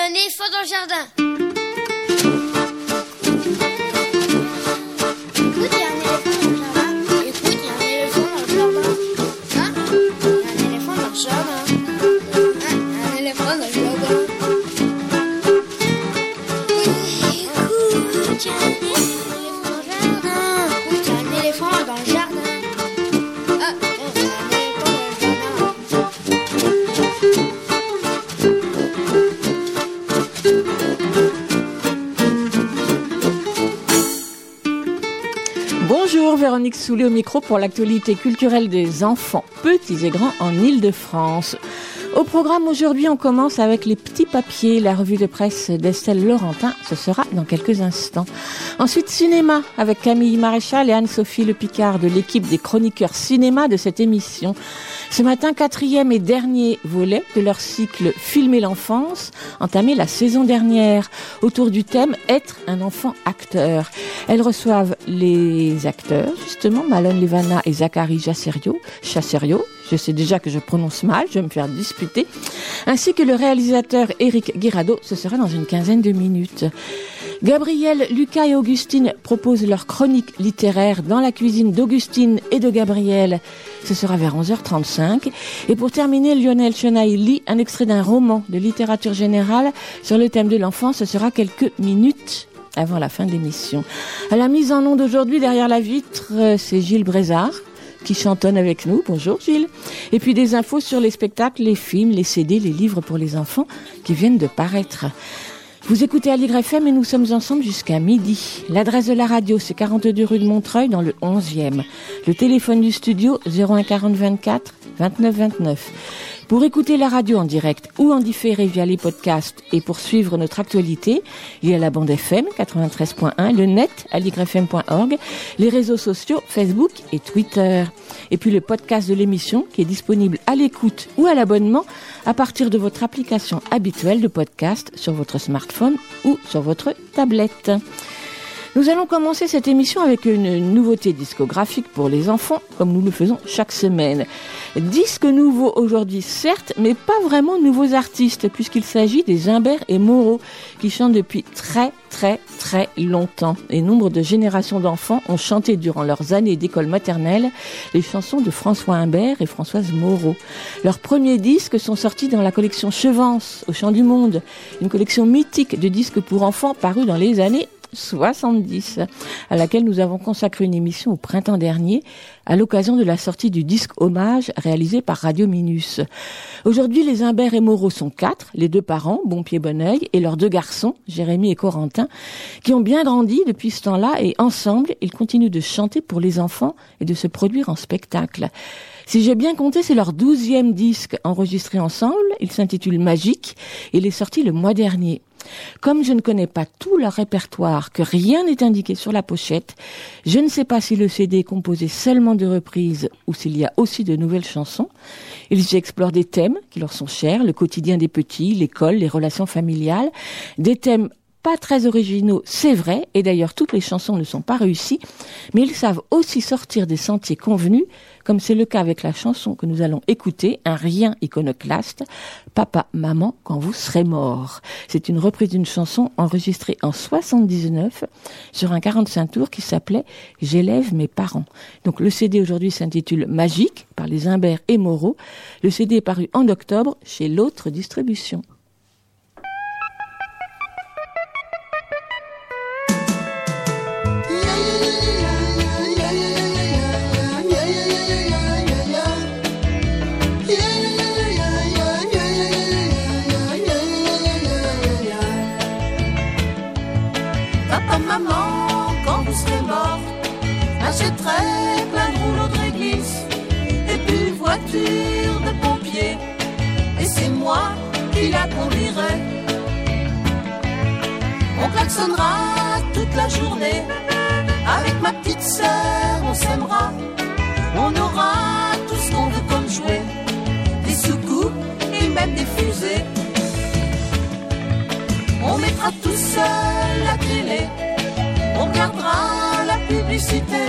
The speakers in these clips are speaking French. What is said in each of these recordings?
un éléphant dans le jardin. Véronique Soulet au micro pour l'actualité culturelle des enfants, petits et grands, en Ile-de-France. Au programme aujourd'hui, on commence avec les petits papiers, la revue de presse d'Estelle Laurentin. Ce sera dans quelques instants. Ensuite, cinéma avec Camille Maréchal et Anne-Sophie Le Picard de l'équipe des chroniqueurs cinéma de cette émission. Ce matin, quatrième et dernier volet de leur cycle Filmer l'enfance, entamé la saison dernière, autour du thème Être un enfant acteur. Elles reçoivent les acteurs, justement, Malone Levana et Zachary Chasserio, Chasserio, je sais déjà que je prononce mal, je vais me faire disputer, ainsi que le réalisateur Eric Guirado, ce sera dans une quinzaine de minutes. Gabriel, Lucas et Augustine proposent leur chronique littéraire dans la cuisine d'Augustine et de Gabriel. Ce sera vers 11h35. Et pour terminer, Lionel Chenaille lit un extrait d'un roman de littérature générale sur le thème de l'enfance. Ce sera quelques minutes avant la fin de l'émission. À la mise en onde d'aujourd'hui, derrière la vitre, euh, c'est Gilles Brézard qui chantonne avec nous. Bonjour Gilles. Et puis des infos sur les spectacles, les films, les CD, les livres pour les enfants qui viennent de paraître. Vous écoutez Aligre FM et nous sommes ensemble jusqu'à midi. L'adresse de la radio, c'est 42 rue de Montreuil dans le 11e. Le téléphone du studio, 01 40 24 29 29. Pour écouter la radio en direct ou en différé via les podcasts et pour suivre notre actualité, il y a la bande FM 93.1, le net aligrefm.org, les réseaux sociaux Facebook et Twitter. Et puis le podcast de l'émission qui est disponible à l'écoute ou à l'abonnement à partir de votre application habituelle de podcast sur votre smartphone ou sur votre tablette. Nous allons commencer cette émission avec une nouveauté discographique pour les enfants, comme nous le faisons chaque semaine. Disque nouveau aujourd'hui, certes, mais pas vraiment nouveaux artistes, puisqu'il s'agit des Imbert et Moreau, qui chantent depuis très très très longtemps. Et nombre de générations d'enfants ont chanté durant leurs années d'école maternelle les chansons de François Imbert et Françoise Moreau. Leurs premiers disques sont sortis dans la collection Chevance, au Chant du Monde, une collection mythique de disques pour enfants parus dans les années 70, à laquelle nous avons consacré une émission au printemps dernier à l'occasion de la sortie du disque hommage réalisé par Radio Minus. Aujourd'hui, les Imbert et Moreau sont quatre, les deux parents, Bonpied Bonneuil, et leurs deux garçons, Jérémy et Corentin, qui ont bien grandi depuis ce temps-là et ensemble, ils continuent de chanter pour les enfants et de se produire en spectacle. Si j'ai bien compté, c'est leur douzième disque enregistré ensemble. Il s'intitule Magique il est sorti le mois dernier. Comme je ne connais pas tout leur répertoire, que rien n'est indiqué sur la pochette, je ne sais pas si le CD est composé seulement de reprises ou s'il y a aussi de nouvelles chansons. Ils y explorent des thèmes qui leur sont chers, le quotidien des petits, l'école, les relations familiales, des thèmes pas très originaux, c'est vrai, et d'ailleurs toutes les chansons ne sont pas réussies, mais ils savent aussi sortir des sentiers convenus, comme c'est le cas avec la chanson que nous allons écouter, un rien iconoclaste, Papa, Maman, quand vous serez mort. C'est une reprise d'une chanson enregistrée en 79 sur un 45 tours qui s'appelait J'élève mes parents. Donc le CD aujourd'hui s'intitule Magique par les Imbert et Moreau. Le CD est paru en octobre chez l'autre distribution. Plein de rouleaux de réglisse et puis voiture de pompier. Et c'est moi qui la conduirai. On klaxonnera toute la journée. Avec ma petite sœur, on s'aimera. On aura tout ce qu'on veut comme jouet. Des soucoupes et même des fusées. On mettra tout seul la télé. On regardera la publicité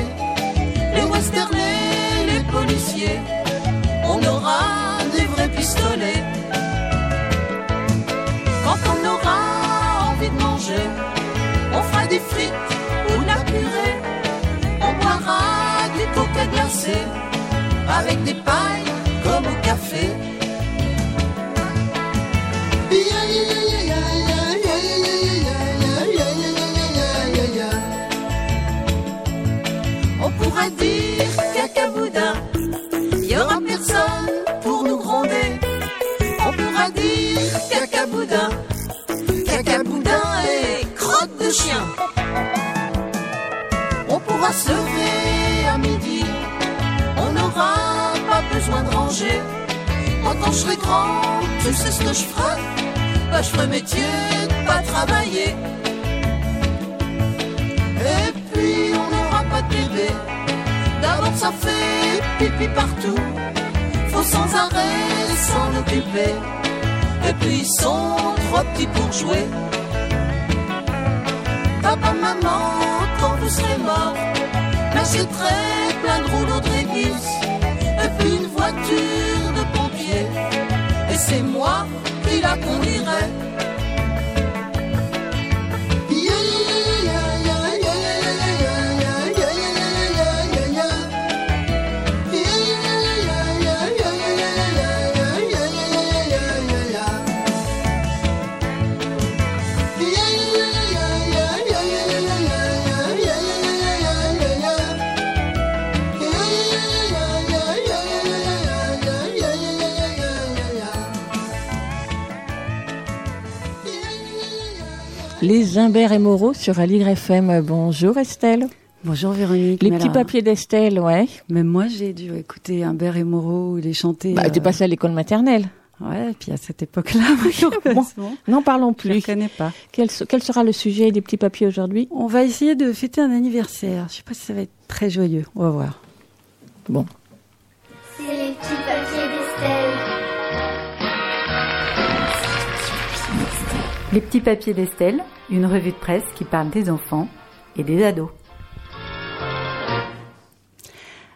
les westernais, les policiers. On aura des vrais pistolets. Quand on aura envie de manger, on fera des frites ou la purée. On boira du coca glacé avec des pailles comme au café. Pourra dire cacaboudin, y aura personne pour nous gronder. On pourra dire cacaboudin, cacaboudin et crotte de chien. On pourra se lever à midi, on n'aura pas besoin de ranger. Quand je serai grand, tu sais ce que je ferai Bah je ferai métier de pas travailler. Ça fait pipi partout. Faut sans arrêt s'en occuper. Et puis ils sont trop petits pour jouer. Papa, maman, quand vous serez mort, j'achèterai plein de rouleaux de réglisse. Et puis une voiture de pompier. Et c'est moi qui la conduirai. Les Imbert et Moreau sur Aligre FM. Bonjour Estelle. Bonjour Véronique. Les petits alors, papiers d'Estelle, ouais. Même moi, j'ai dû écouter Humbert et Moreau les chanter. Bah, euh, t'es passé à l'école maternelle. Ouais, puis à cette époque-là, malheureusement, N'en parlons je ne plus. connais pas. Quel, se- quel sera le sujet des petits papiers aujourd'hui? On va essayer de fêter un anniversaire. Je sais pas si ça va être très joyeux. On va voir. Bon. C'est les petits papiers Les petits papiers d'Estelle, une revue de presse qui parle des enfants et des ados.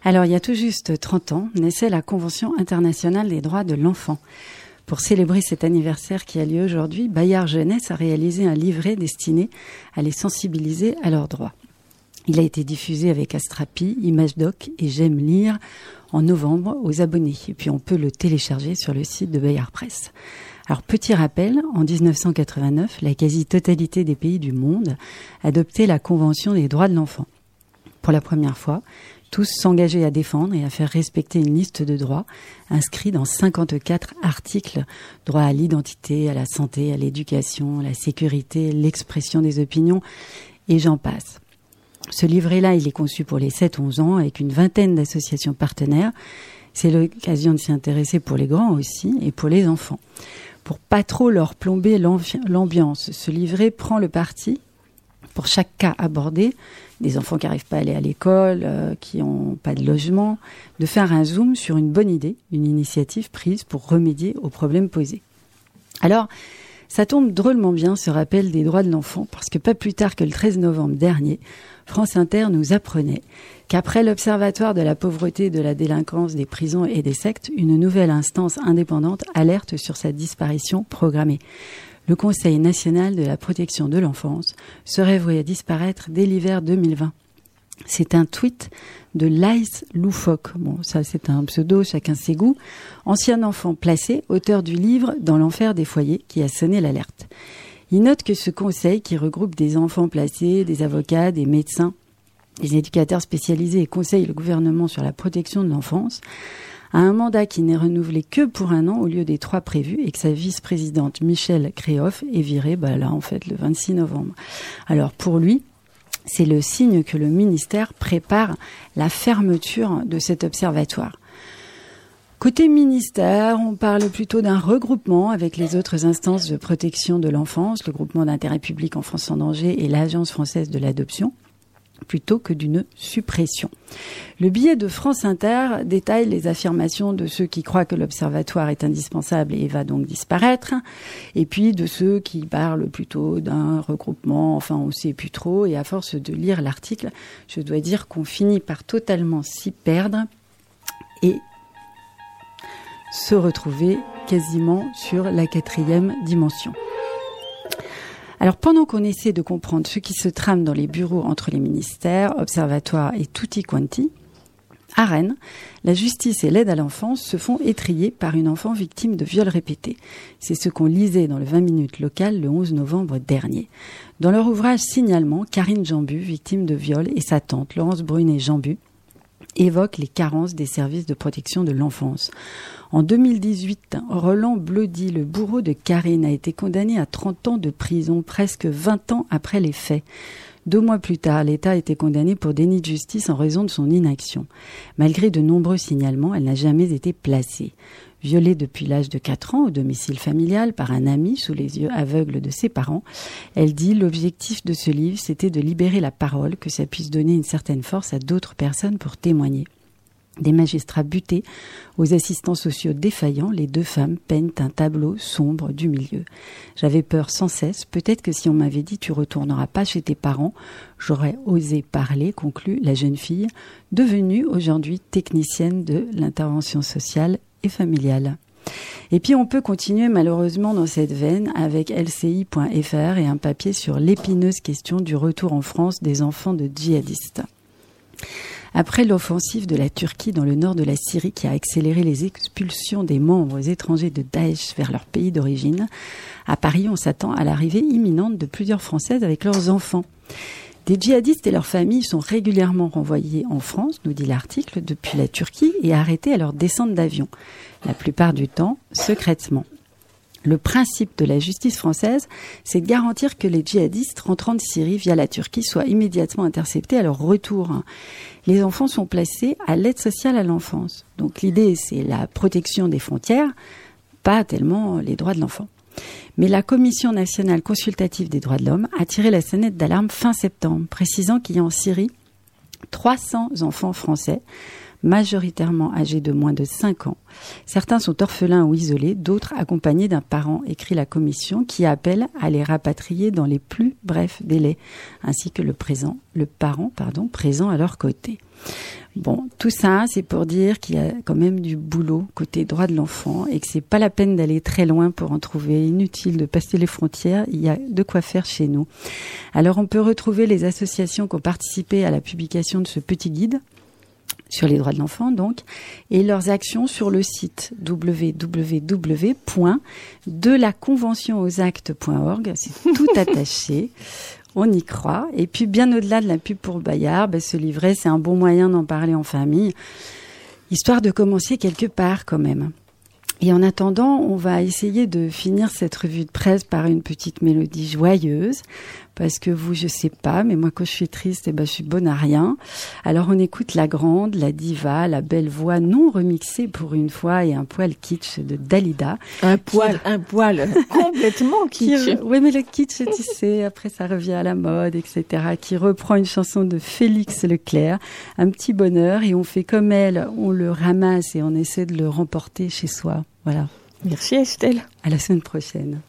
Alors, il y a tout juste 30 ans, naissait la Convention internationale des droits de l'enfant. Pour célébrer cet anniversaire qui a lieu aujourd'hui, Bayard Jeunesse a réalisé un livret destiné à les sensibiliser à leurs droits. Il a été diffusé avec Astrapi, ImageDoc et J'aime lire en novembre aux abonnés. Et puis on peut le télécharger sur le site de Bayard Presse. Alors petit rappel, en 1989, la quasi-totalité des pays du monde adoptaient la Convention des droits de l'enfant. Pour la première fois, tous s'engageaient à défendre et à faire respecter une liste de droits inscrits dans 54 articles droit à l'identité, à la santé, à l'éducation, à la sécurité, l'expression des opinions et j'en passe. Ce livret-là, il est conçu pour les 7-11 ans avec une vingtaine d'associations partenaires. C'est l'occasion de s'y intéresser pour les grands aussi et pour les enfants. Pour pas trop leur plomber l'ambi- l'ambiance, ce livret prend le parti, pour chaque cas abordé, des enfants qui n'arrivent pas à aller à l'école, euh, qui n'ont pas de logement, de faire un zoom sur une bonne idée, une initiative prise pour remédier aux problèmes posés. Alors, ça tombe drôlement bien ce rappel des droits de l'enfant, parce que pas plus tard que le 13 novembre dernier, France Inter nous apprenait qu'après l'Observatoire de la pauvreté, de la délinquance, des prisons et des sectes, une nouvelle instance indépendante alerte sur sa disparition programmée. Le Conseil national de la protection de l'enfance serait voué à disparaître dès l'hiver 2020. C'est un tweet de Laïs Loufoque. Bon, ça c'est un pseudo, chacun ses goûts. Ancien enfant placé, auteur du livre Dans l'enfer des foyers, qui a sonné l'alerte. Il note que ce conseil, qui regroupe des enfants placés, des avocats, des médecins, des éducateurs spécialisés et conseille le gouvernement sur la protection de l'enfance, a un mandat qui n'est renouvelé que pour un an au lieu des trois prévus et que sa vice-présidente Michelle Créoff est virée bah là en fait le 26 novembre. Alors pour lui, c'est le signe que le ministère prépare la fermeture de cet observatoire. Côté ministère, on parle plutôt d'un regroupement avec les autres instances de protection de l'enfance, le groupement d'intérêt public en France en danger et l'Agence française de l'adoption plutôt que d'une suppression. Le billet de France Inter détaille les affirmations de ceux qui croient que l'observatoire est indispensable et va donc disparaître, et puis de ceux qui parlent plutôt d'un regroupement, enfin on sait plus trop, et à force de lire l'article, je dois dire qu'on finit par totalement s'y perdre et se retrouver quasiment sur la quatrième dimension. Alors pendant qu'on essaie de comprendre ce qui se trame dans les bureaux entre les ministères, observatoires et tutti quanti, à Rennes, la justice et l'aide à l'enfance se font étrier par une enfant victime de viols répétés. C'est ce qu'on lisait dans le 20 minutes local le 11 novembre dernier. Dans leur ouvrage Signalement, Karine Jambu, victime de viol, et sa tante Laurence Brunet Jambu évoquent les carences des services de protection de l'enfance. En 2018, Roland Blody, le bourreau de Karine, a été condamné à 30 ans de prison, presque 20 ans après les faits. Deux mois plus tard, l'État a été condamné pour déni de justice en raison de son inaction. Malgré de nombreux signalements, elle n'a jamais été placée. Violée depuis l'âge de 4 ans au domicile familial par un ami sous les yeux aveugles de ses parents, elle dit l'objectif de ce livre, c'était de libérer la parole, que ça puisse donner une certaine force à d'autres personnes pour témoigner. Des magistrats butés, aux assistants sociaux défaillants, les deux femmes peignent un tableau sombre du milieu. J'avais peur sans cesse, peut-être que si on m'avait dit tu retourneras pas chez tes parents, j'aurais osé parler, conclut la jeune fille, devenue aujourd'hui technicienne de l'intervention sociale et familiale. Et puis on peut continuer malheureusement dans cette veine avec lci.fr et un papier sur l'épineuse question du retour en France des enfants de djihadistes. Après l'offensive de la Turquie dans le nord de la Syrie qui a accéléré les expulsions des membres étrangers de Daesh vers leur pays d'origine, à Paris, on s'attend à l'arrivée imminente de plusieurs Françaises avec leurs enfants. Des djihadistes et leurs familles sont régulièrement renvoyés en France, nous dit l'article, depuis la Turquie et arrêtés à leur descente d'avion, la plupart du temps secrètement. Le principe de la justice française, c'est de garantir que les djihadistes rentrant de Syrie via la Turquie soient immédiatement interceptés à leur retour. Les enfants sont placés à l'aide sociale à l'enfance. Donc l'idée, c'est la protection des frontières, pas tellement les droits de l'enfant. Mais la Commission nationale consultative des droits de l'homme a tiré la sonnette d'alarme fin septembre, précisant qu'il y a en Syrie 300 enfants français majoritairement âgés de moins de 5 ans. Certains sont orphelins ou isolés, d'autres accompagnés d'un parent, écrit la commission, qui appelle à les rapatrier dans les plus brefs délais, ainsi que le présent, le parent, pardon, présent à leur côté. Bon, tout ça, c'est pour dire qu'il y a quand même du boulot côté droit de l'enfant et que c'est pas la peine d'aller très loin pour en trouver. Inutile de passer les frontières. Il y a de quoi faire chez nous. Alors, on peut retrouver les associations qui ont participé à la publication de ce petit guide sur les droits de l'enfant donc, et leurs actions sur le site www.delaconventionausactes.org. C'est tout attaché. On y croit. Et puis, bien au-delà de la pub pour Bayard, ben, ce livret, c'est un bon moyen d'en parler en famille, histoire de commencer quelque part quand même. Et en attendant, on va essayer de finir cette revue de presse par une petite mélodie joyeuse parce que vous, je sais pas, mais moi quand je suis triste, eh ben je suis bonne à rien. Alors on écoute la grande, la diva, la belle voix non remixée pour une fois et un poil kitsch de Dalida. Un poil, un poil complètement kitsch. oui, mais le kitsch, tu sais, après ça revient à la mode, etc. Qui reprend une chanson de Félix Leclerc, un petit bonheur, et on fait comme elle, on le ramasse et on essaie de le remporter chez soi. Voilà. Merci Estelle. À la semaine prochaine.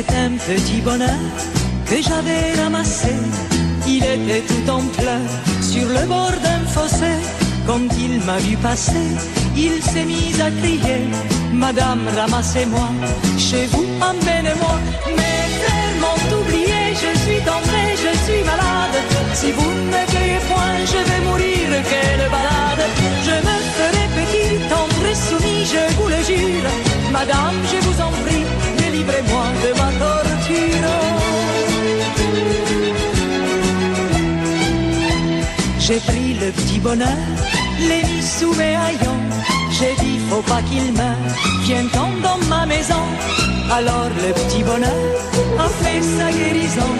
C'est un petit bonheur que j'avais ramassé. Il était tout en pleurs sur le bord d'un fossé. Quand il m'a vu passer, il s'est mis à crier Madame, ramassez-moi, chez vous, emmenez-moi. Mes frères m'ont oublié, je suis tombé, je suis malade. Si vous ne me cueillez point, je vais mourir, quelle balade. Je me ferai petit, tendre et soumis, je vous le jure. Madame, je vous en prie, J'ai pris le petit bonheur, l'ai mis sous mes haillons. J'ai dit, faut pas qu'il meure, viens-t'en dans ma maison. Alors le petit bonheur a fait sa guérison.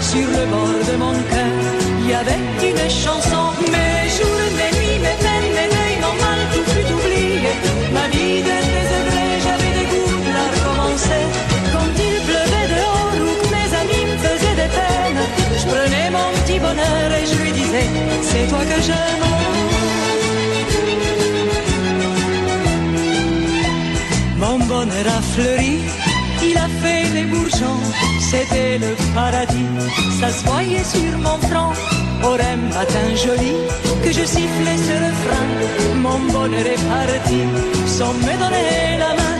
Sur le bord de mon cœur, il y avait une chanson. Mes jours, mes nuits, mes peines, mes deuils, non mal, tout fut oublié. Ma vie de désœuvré, j'avais des goûts à recommencer. Quand il pleuvait dehors ou que mes amis me faisaient des peines, je prenais mon petit bonheur c'est toi que j'aime. Mon bonheur a fleuri, il a fait des bourgeons, c'était le paradis, ça se sur mon front. aurait matin joli que je sifflais ce refrain. Mon bonheur est parti sans me donner la main.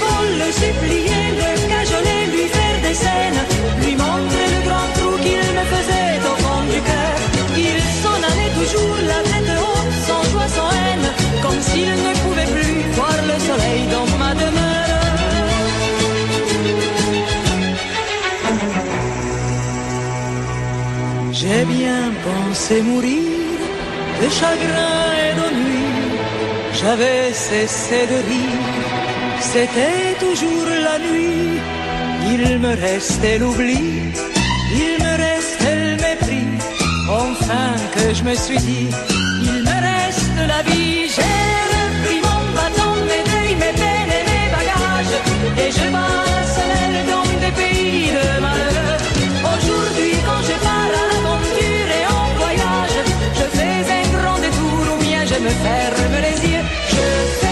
Beau le supplier, le cajoler, lui faire des scènes, lui montrer le grand trou qu'il me faisait au fond du cœur. Toujours la tête haute, sans joie, sans haine, comme s'il ne pouvait plus voir le soleil dans ma demeure. J'ai bien pensé mourir de chagrin et d'ennui. J'avais cessé de rire, c'était toujours la nuit. Il me restait l'oubli, Que je me suis dit, il me reste la vie. J'ai repris mon bâton, mes deuils, mes peines et mes bagages. Et je passe l'aile dans des pays de malheur. Aujourd'hui, quand je pars à l'aventure et en voyage, je fais un grand détour ou bien je me ferme les yeux. Je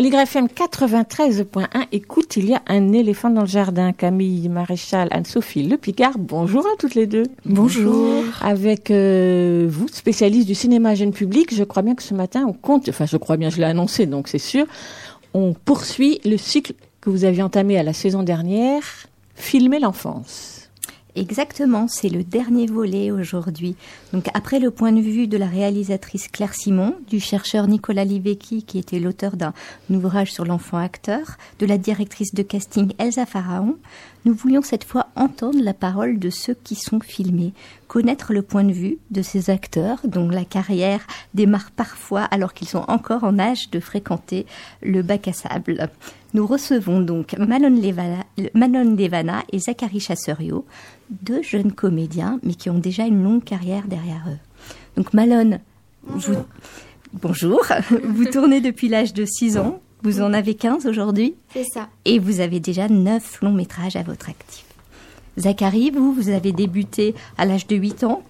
l'YFM 93.1, écoute, il y a un éléphant dans le jardin. Camille Maréchal, Anne-Sophie Le Picard, bonjour à toutes les deux. Bonjour. Avec euh, vous, spécialiste du cinéma jeune public, je crois bien que ce matin, on compte, enfin je crois bien, je l'ai annoncé, donc c'est sûr, on poursuit le cycle que vous aviez entamé à la saison dernière, Filmer l'enfance. Exactement, c'est le dernier volet aujourd'hui. Donc après le point de vue de la réalisatrice Claire Simon, du chercheur Nicolas Livecki qui était l'auteur d'un ouvrage sur l'enfant acteur, de la directrice de casting Elsa Pharaon, nous voulions cette fois entendre la parole de ceux qui sont filmés, connaître le point de vue de ces acteurs dont la carrière démarre parfois alors qu'ils sont encore en âge de fréquenter le bac à sable. Nous recevons donc Manon Levana, Manon Levana et Zachary Chasserio, deux jeunes comédiens, mais qui ont déjà une longue carrière derrière eux. Donc Malone, vous, bonjour, vous tournez depuis l'âge de 6 ans, vous en avez 15 aujourd'hui, C'est ça. et vous avez déjà 9 longs métrages à votre actif. Zachary, vous, vous avez débuté à l'âge de 8 ans,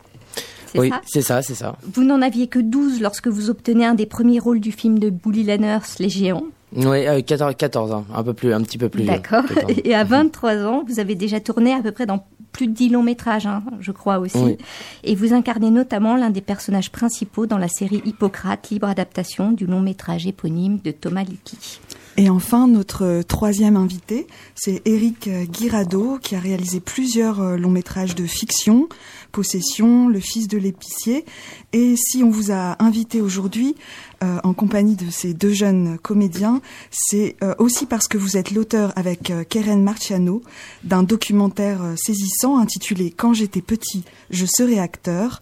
c'est Oui, ça c'est ça, c'est ça. Vous n'en aviez que 12 lorsque vous obtenez un des premiers rôles du film de Bully Lanners, Les Géants. Oui, euh, 14, 14 ans, un peu plus, un petit peu plus. D'accord. Et à 23 ans, vous avez déjà tourné à peu près dans plus de 10 longs métrages, hein, je crois aussi. Oui. Et vous incarnez notamment l'un des personnages principaux dans la série Hippocrate, libre adaptation du long métrage éponyme de Thomas Licky. Et enfin, notre troisième invité, c'est Eric euh, Guirado, qui a réalisé plusieurs euh, longs métrages de fiction, Possession, Le fils de l'épicier. Et si on vous a invité aujourd'hui euh, en compagnie de ces deux jeunes comédiens, c'est euh, aussi parce que vous êtes l'auteur avec euh, Keren Marciano d'un documentaire euh, saisissant intitulé Quand j'étais petit, je serai acteur.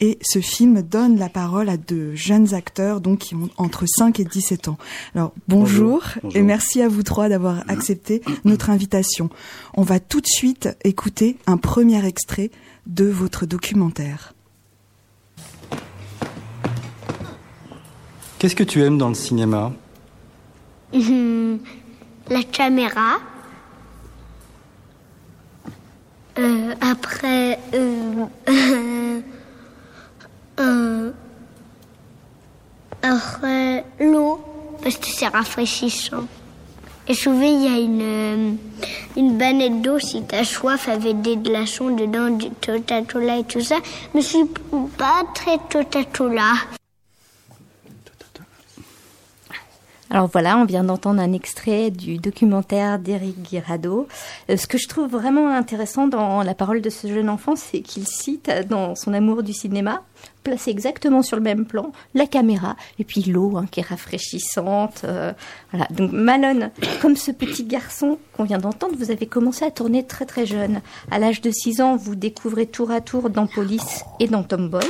Et ce film donne la parole à de jeunes acteurs donc qui ont entre 5 et 17 ans. Alors bonjour, Bonjour. et merci à vous trois d'avoir accepté notre invitation. On va tout de suite écouter un premier extrait de votre documentaire. Qu'est-ce que tu aimes dans le cinéma? Hum, la caméra. Euh, après, euh, euh, après l'eau, parce que c'est rafraîchissant. Et souvent, il y a une, euh, une banette d'eau si t'as soif avec des glaçons dedans, du Coca-Cola et tout ça. Mais je suis pas très Coca-Cola. Alors voilà, on vient d'entendre un extrait du documentaire d'Éric Guirado. Euh, ce que je trouve vraiment intéressant dans la parole de ce jeune enfant, c'est qu'il cite dans son amour du cinéma, placé exactement sur le même plan, la caméra et puis l'eau hein, qui est rafraîchissante. euh, voilà. Donc Malone, comme ce petit garçon qu'on vient d'entendre, vous avez commencé à tourner très très jeune. À l'âge de 6 ans, vous découvrez tour à tour dans Police et dans Tomboy.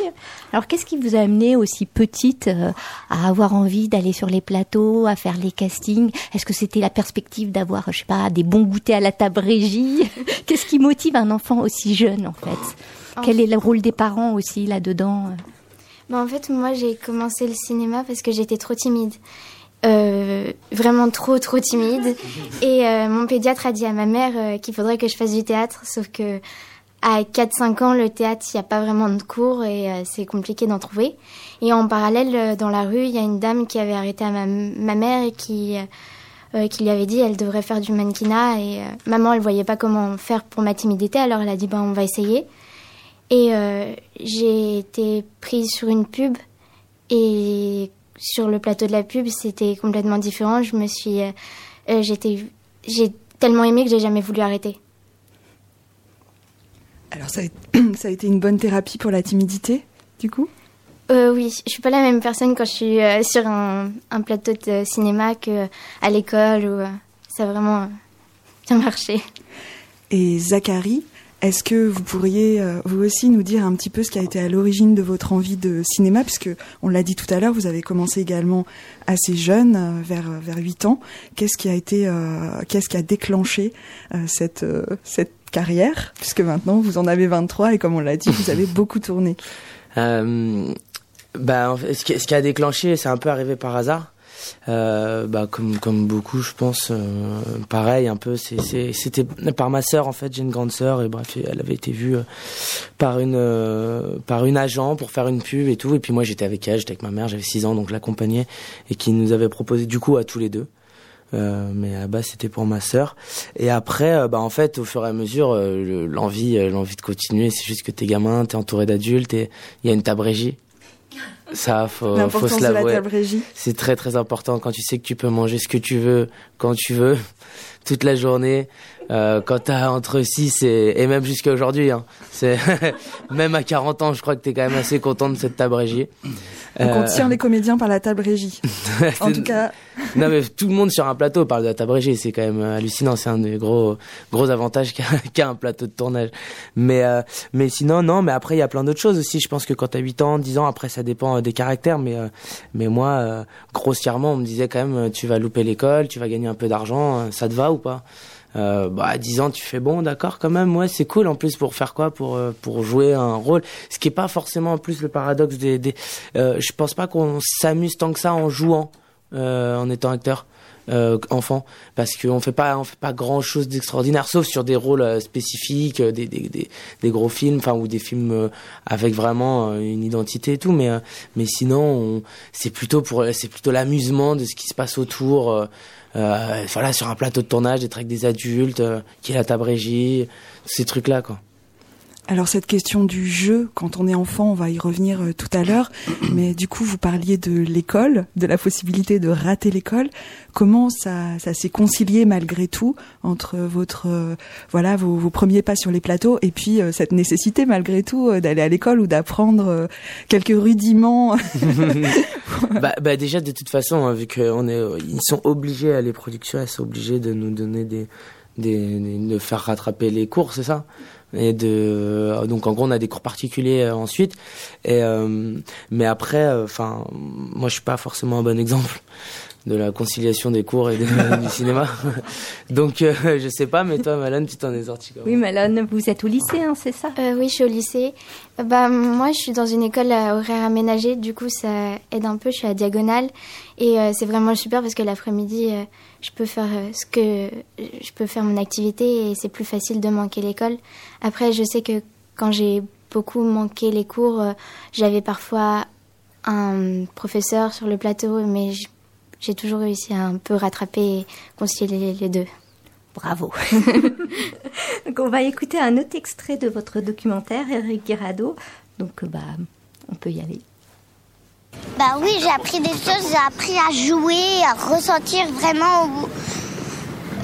Alors qu'est-ce qui vous a amené aussi petite euh, à avoir envie d'aller sur les plateaux, à faire les castings? Est-ce que c'était la perspective d'avoir, je sais pas, des bons goûters à la table régie? Qu'est-ce qui motive un enfant aussi jeune en fait? Quel est le rôle des parents aussi là-dedans Bah, en fait, moi, j'ai commencé le cinéma parce que j'étais trop timide. Euh, vraiment trop, trop timide. Et euh, mon pédiatre a dit à ma mère euh, qu'il faudrait que je fasse du théâtre, sauf que à 4-5 ans, le théâtre, il n'y a pas vraiment de cours et euh, c'est compliqué d'en trouver. Et en parallèle, euh, dans la rue, il y a une dame qui avait arrêté à ma, ma mère et qui euh, qui lui avait dit elle devrait faire du mannequinat et euh, maman elle voyait pas comment faire pour ma timidité alors elle a dit ben on va essayer et euh, j'ai été prise sur une pub et sur le plateau de la pub c'était complètement différent. Je me suis euh, euh, j'étais j'ai tellement aimé que j'ai jamais voulu arrêter. Alors ça a, été, ça a été une bonne thérapie pour la timidité, du coup? Euh, oui, je suis pas la même personne quand je suis sur un, un plateau de cinéma que à l'école où euh, ça a vraiment bien marché. Et Zachary, est-ce que vous pourriez euh, vous aussi nous dire un petit peu ce qui a été à l'origine de votre envie de cinéma puisque on l'a dit tout à l'heure, vous avez commencé également assez jeune, euh, vers vers 8 ans. Qu'est-ce qui a été euh, qu'est-ce qui a déclenché euh, cette euh, cette carrière puisque maintenant vous en avez 23 et comme on l'a dit, vous avez beaucoup tourné. Euh, bah, ce, qui, ce qui a déclenché, c'est un peu arrivé par hasard. Euh, bah, comme comme beaucoup, je pense, euh, pareil, un peu. C'était par ma sœur en fait. J'ai une grande sœur et bref, elle avait été vue euh, par une euh, par une agent pour faire une pub et tout. Et puis moi, j'étais avec elle, j'étais avec ma mère, j'avais 6 ans, donc je l'accompagnais et qui nous avait proposé du coup à tous les deux. Euh, mais à base c'était pour ma sœur et après euh, bah en fait au fur et à mesure euh, le- l'envie l'envie de continuer c'est juste que t'es gamin t'es entouré d'adultes et il y a une table régie ça faut faut se l'avouer. c'est très très important quand tu sais que tu peux manger ce que tu veux quand tu veux toute la journée euh, quand t'as entre 6 et, et même jusqu'à aujourd'hui hein. c'est même à 40 ans je crois que t'es quand même assez content de cette table régie Donc on Euh, tient les comédiens par la table régie. en tout cas, non mais tout le monde sur un plateau parle de la table régie, c'est quand même euh, hallucinant, c'est un des gros gros avantages qu'a qu'a un plateau de tournage. Mais euh, mais sinon non, mais après il y a plein d'autres choses aussi, je pense que quand tu as 8 ans, 10 ans après ça dépend euh, des caractères mais euh, mais moi euh, grossièrement, on me disait quand même euh, tu vas louper l'école, tu vas gagner un peu d'argent, euh, ça te va ou pas? Euh, bah à 10 ans tu fais bon d'accord quand même ouais c'est cool en plus pour faire quoi pour euh, pour jouer un rôle. Ce qui est pas forcément en plus le paradoxe des, des euh, je pense pas qu'on s'amuse tant que ça en jouant euh, en étant acteur euh, enfant parce qu'on fait pas on fait pas grand chose d'extraordinaire sauf sur des rôles euh, spécifiques euh, des, des, des, des gros films enfin ou des films avec vraiment une identité et tout mais mais sinon on- c'est plutôt pour c'est plutôt l'amusement de ce qui se passe autour voilà sur un plateau de tournage d'être avec des adultes euh, qui est la table régie ces trucs là quoi Alors cette question du jeu, quand on est enfant, on va y revenir euh, tout à l'heure, mais du coup vous parliez de l'école, de la possibilité de rater l'école. Comment ça, ça s'est concilié malgré tout entre votre, euh, voilà, vos, vos premiers pas sur les plateaux et puis euh, cette nécessité malgré tout euh, d'aller à l'école ou d'apprendre euh, quelques rudiments? bah, bah déjà de toute façon hein, vu que on est ils sont obligés les productions elles sont obligées de nous donner des des, des- de faire rattraper les cours c'est ça? Et de euh, donc en gros on a des cours particuliers euh, ensuite. Et euh, mais après enfin moi je suis pas forcément un bon exemple de la conciliation des cours et de- du cinéma donc euh, je sais pas mais toi Malone tu t'en es sorti comment? Oui, Malone, vous êtes au lycée, hein, c'est ça? Euh, oui, je suis au lycée. Euh, Bah, moi, je suis dans une école à horaire aménagé, du coup, ça aide un peu. Je suis à Diagonale et euh, c'est vraiment super parce que l'après-midi, euh, je peux faire euh, ce que je peux faire mon activité et c'est plus facile de manquer l'école. Après, je sais que quand j'ai beaucoup manqué les cours, euh, j'avais parfois un professeur sur le plateau, mais j- j'ai toujours réussi à un peu rattraper et concilier les deux. Bravo. Donc on va écouter un autre extrait de votre documentaire, Eric Guirado. Donc euh, bah, on peut y aller. Bah oui, j'ai appris des choses, j'ai appris à jouer, à ressentir vraiment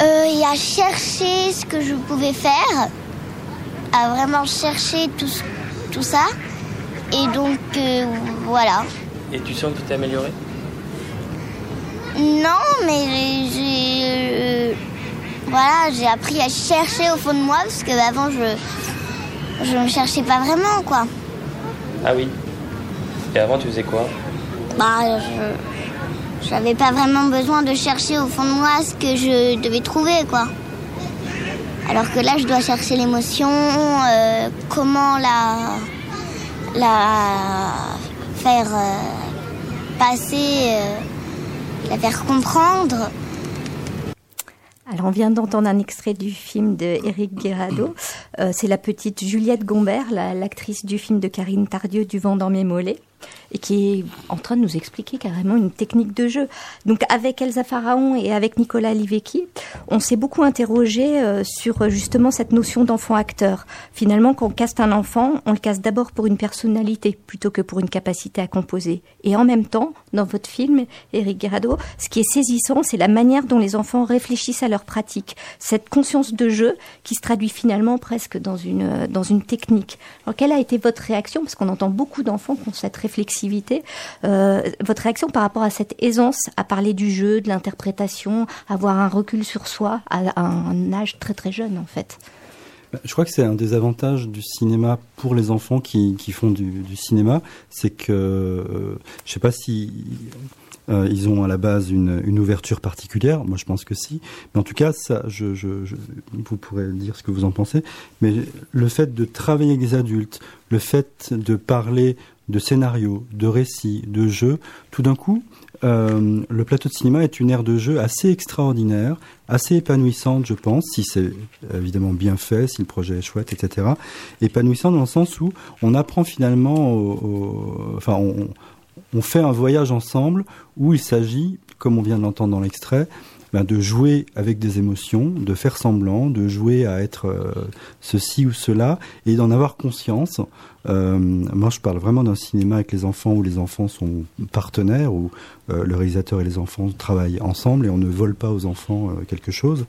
euh, et à chercher ce que je pouvais faire, à vraiment chercher tout, ça. Et donc euh, voilà. et tu sens que tu t'es amélioré? Non, mais j'ai- euh, voilà, j'ai appris à chercher au fond de moi parce que avant je je me cherchais pas vraiment quoi. ah oui et avant tu faisais quoi? Bah, je j'avais pas vraiment besoin de chercher au fond de moi ce que je devais trouver, quoi. Alors que là, je dois chercher l'émotion, euh, comment la la faire euh, passer, la faire comprendre. Alors on vient d'entendre un extrait du film de Eric Guirado. Euh, c'est la petite Juliette Gombert, la- l'actrice du film de Karine Tardieu, Du vent dans mes mollets. Et qui est en train de nous expliquer carrément une technique de jeu. Donc avec Elsa Pharaon et avec Nicolas Livecki, on s'est beaucoup interrogé euh, sur euh, justement cette notion d'enfant acteur. Finalement, quand on caste un enfant, on le casse d'abord pour une personnalité plutôt que pour une capacité à composer. Et en même temps, dans votre film, Eric Guerrado, ce qui est saisissant, c'est la manière dont les enfants réfléchissent à leur pratique. Cette conscience de jeu qui se traduit finalement presque dans une, euh, dans une technique. Alors quelle a été votre réaction? Parce qu'on entend beaucoup d'enfants qui ont cette réflexion euh, votre réaction par rapport à cette aisance à parler du jeu, de l'interprétation, avoir un recul sur soi à un âge très très jeune en fait? Bah, je crois que c'est un des avantages du cinéma pour les enfants qui, font du, cinéma, c'est que euh, je sais pas si euh, ils ont à la base une, ouverture particulière. Moi, je pense que si. Mais en tout cas, ça, vous pourrez dire ce que vous en pensez. Mais le fait de travailler avec des adultes, le fait de parler de scénarios, de récits, de jeux, tout d'un coup, euh, le plateau de cinéma est une aire de jeu assez extraordinaire, assez épanouissante, je pense, si c'est évidemment bien fait, si le projet est chouette, etc. Épanouissante dans le sens où on apprend finalement, enfin, on, on, fait un voyage ensemble où il s'agit, comme on vient de l'entendre dans l'extrait, ben de jouer avec des émotions, de faire semblant, de jouer à être euh, ceci ou cela, et d'en avoir conscience. Euh, moi, je parle vraiment d'un cinéma avec les enfants où les enfants sont partenaires, où euh, le réalisateur et les enfants travaillent ensemble et on ne vole pas aux enfants quelque chose.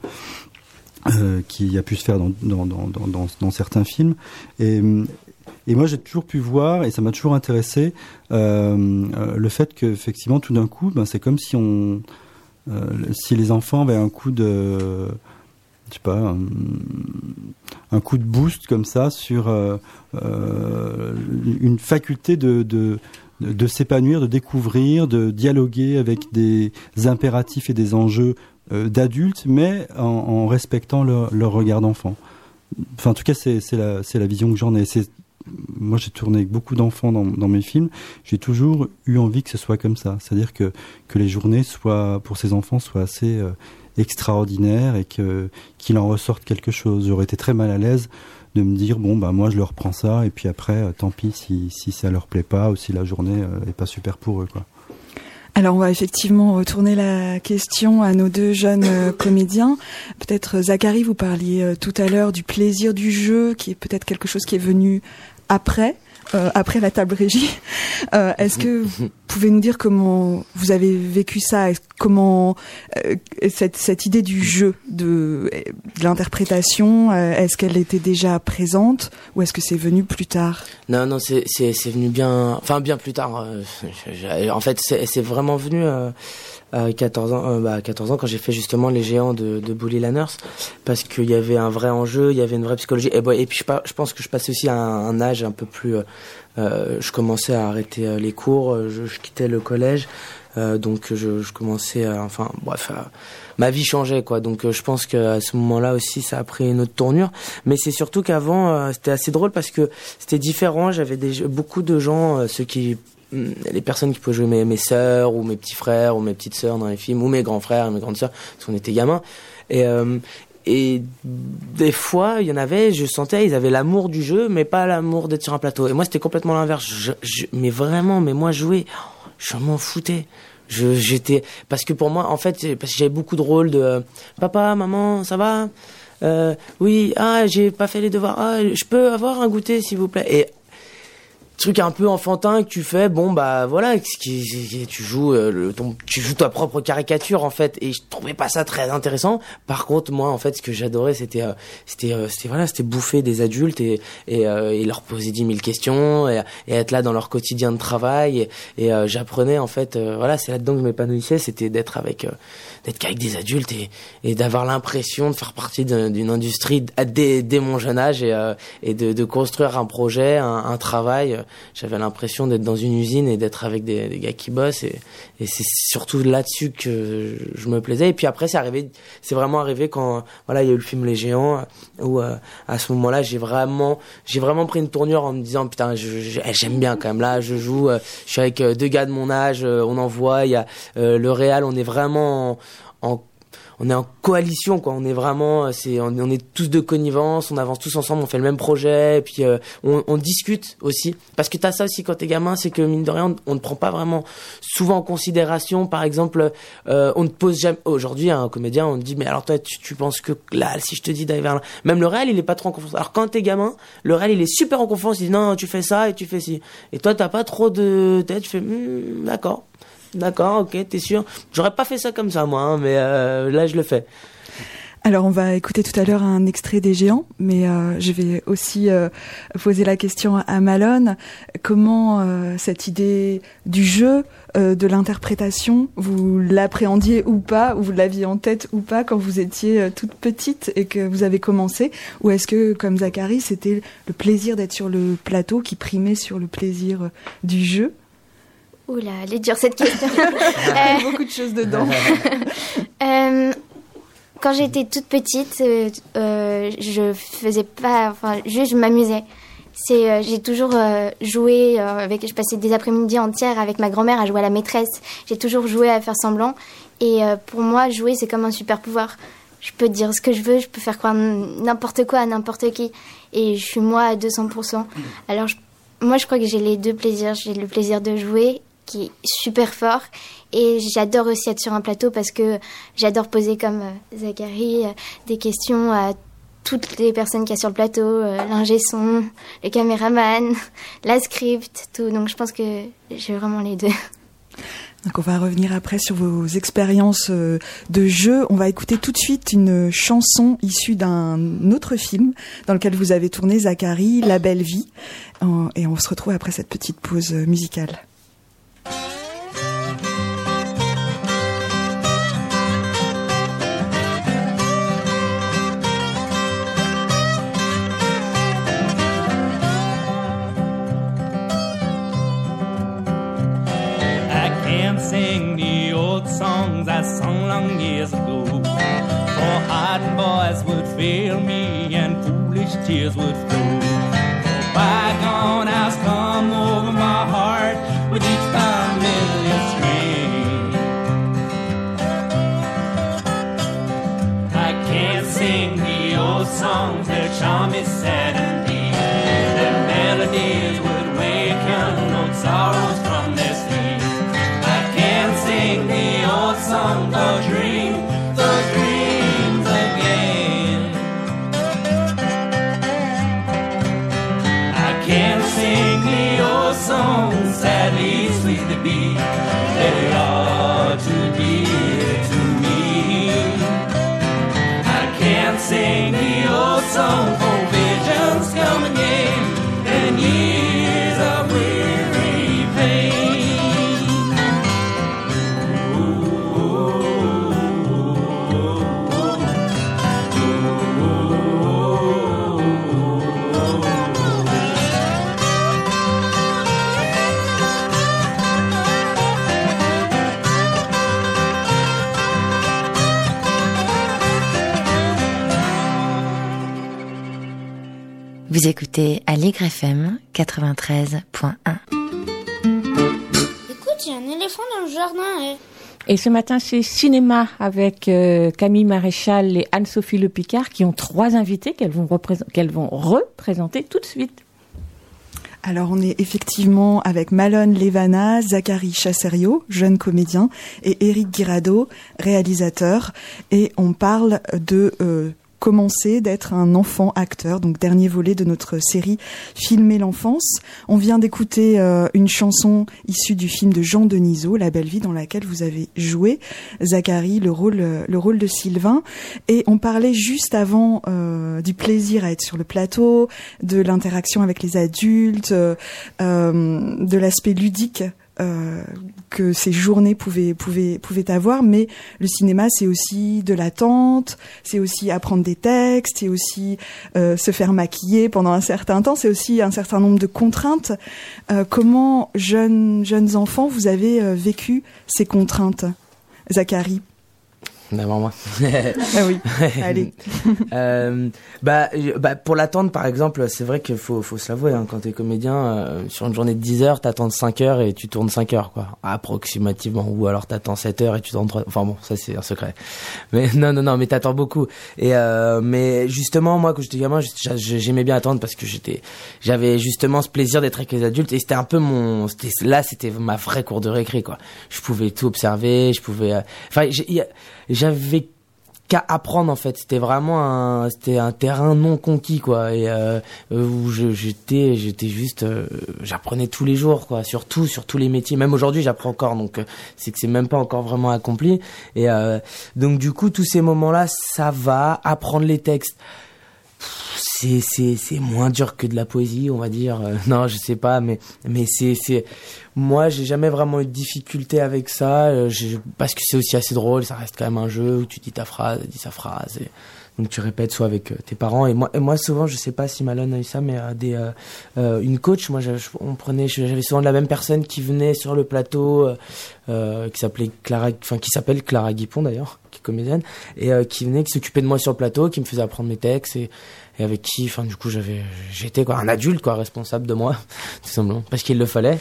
qui a pu se faire dans, certains films. Et, moi, j'ai toujours pu voir, et ça m'a toujours intéressé, le fait qu'effectivement, tout d'un coup, ben, c'est comme si on, si les enfants avaient un coup de, je sais pas, un, coup de boost comme ça sur euh, euh, une faculté de, de, s'épanouir, de découvrir, de dialoguer avec des impératifs et des enjeux euh, d'adultes, mais en, respectant leur, leur regard d'enfant. Enfin, en tout cas, c'est la, la vision que j'en ai. Moi, j'ai tourné avec beaucoup d'enfants dans, mes films. J'ai toujours eu envie que ce soit comme ça, c'est-à-dire que que les journées soient pour ces enfants soient assez extraordinaire et que qu'il en ressorte quelque chose. J'aurais été très mal à l'aise de me dire bon bah moi je leur prends ça et puis après euh, tant pis si si ça leur plaît pas ou si la journée euh, pas super pour eux quoi. Alors on va effectivement retourner la question à nos deux jeunes euh, comédiens. Peut-être Zachary, vous parliez tout à l'heure du plaisir du jeu, qui est peut-être quelque chose qui est venu après. Euh, après la table régie. Euh, Est-ce que vous pouvez nous dire comment vous avez vécu ça Comment euh, cette, cette, idée du jeu, de, de l'interprétation, euh, est-ce qu'elle était déjà présente ou est-ce que c'est venu plus tard? Non, non, c'est venu bien, enfin bien plus tard. en fait, c'est vraiment venu à 14 ans, euh, bah, 14 ans quand j'ai fait justement les géants de, de Bully Lanners parce qu'il y avait un vrai enjeu, il y avait une vraie psychologie et, et puis je, je, pense que je passais aussi à un, âge un peu plus, euh, euh, je commençais à arrêter les cours, je, quittais le collège, donc je, je, commençais, à, enfin bref, ma vie changeait quoi. Donc je pense qu'à ce moment-là aussi ça a pris une autre tournure, mais c'est surtout qu'avant c'était assez drôle parce que c'était différent. J'avais beaucoup de gens, ceux qui les personnes qui pouvaient jouer mes, mes sœurs ou mes petits frères ou mes petites sœurs dans les films ou mes grands frères et mes grandes sœurs parce qu'on était gamins. Et euh, et des fois il y en avait je sentais ils avaient l'amour du jeu mais pas l'amour d'être sur un plateau. Et moi c'était complètement l'inverse. Mais vraiment mais moi jouer je m'en foutais. Je j'étais parce que pour moi en fait parce que j'avais beaucoup de rôles de papa maman ça va? Euh, oui ah j'ai pas fait les devoirs. Ah je peux avoir un goûter s'il vous plaît? Et truc un peu enfantin que tu fais bon bah voilà tu joues euh, le, ton, tu joues ta propre caricature en fait et je trouvais pas ça très intéressant. Par contre moi en fait ce que j'adorais c'était euh, c'était euh, c'était voilà c'était bouffer des adultes et et, et leur poser dix mille questions et, et, être là dans leur quotidien de travail et, j'apprenais en fait voilà c'est là dedans que je m'épanouissais c'était d'être avec d'être qu'avec des adultes et, et d'avoir l'impression de faire partie d'une industrie dès, dès mon jeune âge et, et de, de construire un projet un, un travail. J'avais l'impression d'être dans une usine et d'être avec des, des, gars qui bossent et, et c'est surtout là-dessus que je me plaisais. Et puis après c'est arrivé c'est vraiment arrivé quand voilà il y a eu le film Les Géants où euh, à ce moment-là j'ai vraiment j'ai vraiment pris une tournure en me disant putain j'aime bien quand même. Là je joue euh, je suis avec euh, deux gars de mon âge on en voit il y a le Real on est vraiment en, on est en coalition quoi. On est vraiment, c'est, on, est tous de connivence, on avance tous ensemble, on fait le même projet, et puis euh, on, discute aussi. Parce que t'as ça aussi quand t'es gamin, c'est que mine de rien, on, ne prend pas vraiment souvent en considération. Par exemple, euh, on ne pose jamais. Aujourd'hui, un comédien, on te dit, mais alors toi, tu, tu penses que là, si je te dis d'aller vers là, même le réel, il est pas trop en confiance. Alors quand t'es gamin, le réel, il est super en confiance. Il dit non, tu fais ça et tu fais ci. Et toi, t'as pas trop de tête. Tu fais, Hmm, d'accord. D'accord, ok, t'es sûr J'aurais pas fait ça comme ça, moi, hein, mais euh, là, je le fais. Alors on va écouter tout à l'heure un extrait des géants, mais euh, je vais aussi euh, poser la question à Malone. Comment euh, cette idée du jeu, euh, de l'interprétation, vous l'appréhendiez ou pas, ou vous l'aviez en tête ou pas quand vous étiez euh, toute petite et que vous avez commencé? Ou est-ce que, comme Zachary, c'était le plaisir d'être sur le plateau qui primait sur le plaisir euh, du jeu? Oula, elle est dure cette question. Il y a Euh, beaucoup de choses dedans. Euh, quand j'étais toute petite, euh, euh, je faisais pas, enfin, juste je m'amusais. C'est, euh, j'ai toujours euh, joué euh, avec, je passais des après-midi entières avec ma grand-mère à jouer à la maîtresse. J'ai toujours joué à faire semblant. Et euh, pour moi, jouer c'est comme un super pouvoir. Je peux dire ce que je veux, je peux faire croire n'importe quoi à n'importe qui, et je suis moi à 200%. Alors je- moi, je crois que j'ai les deux plaisirs. J'ai le plaisir de jouer qui est super fort. Et j'adore aussi être sur un plateau parce que j'adore poser comme euh, Zachary euh, des questions à toutes les personnes qu'il y a sur le plateau, euh, l'ingé son, le caméraman, la script, tout. Donc je pense que j'ai vraiment les deux. Donc on va revenir après sur vos expériences de jeu. On va écouter tout de suite une chanson issue d'un autre film dans lequel vous avez tourné Zachary, La Belle Vie. Et on se retrouve après cette petite pause musicale. Fail me and foolish tears would Vous écoutez Allegre FM 93.1. Écoute, il y a un éléphant dans le jardin. eh. Et ce matin, c'est cinéma avec euh, Camille Maréchal et Anne-Sophie Le Picard qui ont trois invités qu'elles vont, représent- qu'elles vont représenter tout de suite. Alors on est effectivement avec Malone Levana, Zachary Chasserio, jeune comédien, et Eric Guirado, réalisateur. Et on parle de euh, commencer d'être un enfant acteur, donc dernier volet de notre série Filmer l'enfance. On vient d'écouter euh, une chanson issue du film de Jean Denisot, La belle vie, dans laquelle vous avez joué, Zachary, le rôle, euh, le rôle de Sylvain. Et on parlait juste avant euh, du plaisir à être sur le plateau, de l'interaction avec les adultes, de l'aspect ludique euh, que ces journées pouvaient, pouvaient, pouvaient avoir. Mais le cinéma, c'est aussi de l'attente, c'est aussi apprendre des textes, c'est aussi euh, se faire maquiller pendant un certain temps, c'est aussi un certain nombre de contraintes. Euh, comment, jeunes, jeunes enfants, vous avez euh, vécu ces contraintes, Zachary D'avant moi. Ah oui, allez. Euh, bah, bah, pour l'attendre, par exemple, c'est vrai qu'il faut, faut se l'avouer, hein, quand t'es comédien, euh, sur une journée de 10 heures, t'attends 5 heures et tu tournes 5 heures, quoi. Approximativement. Ou alors t'attends 7 heures et tu tournes 3 Enfin bon, ça c'est un secret. Mais non, non, non, mais t'attends beaucoup. Et, euh, mais justement, moi, quand j'étais gamin, j'a- j'aimais bien attendre parce que j'étais, j'avais justement ce plaisir d'être avec les adultes et c'était un peu mon, là, c'était ma vraie cour de récré, quoi. Je pouvais tout observer, je pouvais, euh, enfin, y a- j'avais qu'à apprendre en fait. C'était vraiment un c'était un terrain non conquis quoi. Et euh, où j'étais j'étais juste euh, j'apprenais tous les jours quoi. Surtout sur tous les métiers. Même aujourd'hui j'apprends encore. Donc euh, c'est que c'est même pas encore vraiment accompli. Et euh, donc du coup tous ces moments là ça va apprendre les textes c'est c'est moins dur que de la poésie on va dire. Euh, non je sais pas mais mais c'est c'est moi j'ai jamais vraiment eu de difficulté avec ça. Euh, parce que c'est aussi assez drôle ça reste quand même un jeu où tu dis ta phrase dit sa phrase et donc tu répètes soit avec euh, tes parents. Et moi et moi souvent je sais pas si Malone a eu ça mais euh, des euh, euh, une coach moi je- on prenait j'avais souvent la même personne qui venait sur le plateau euh, qui s'appelait Clara enfin qui s'appelle Clara Guipon d'ailleurs qui est comédienne et qui venait qui s'occupait de moi sur le plateau qui me faisait apprendre mes textes et et avec qui enfin du coup j'avais j'étais quoi un adulte quoi responsable de moi tout simplement parce qu'il le fallait.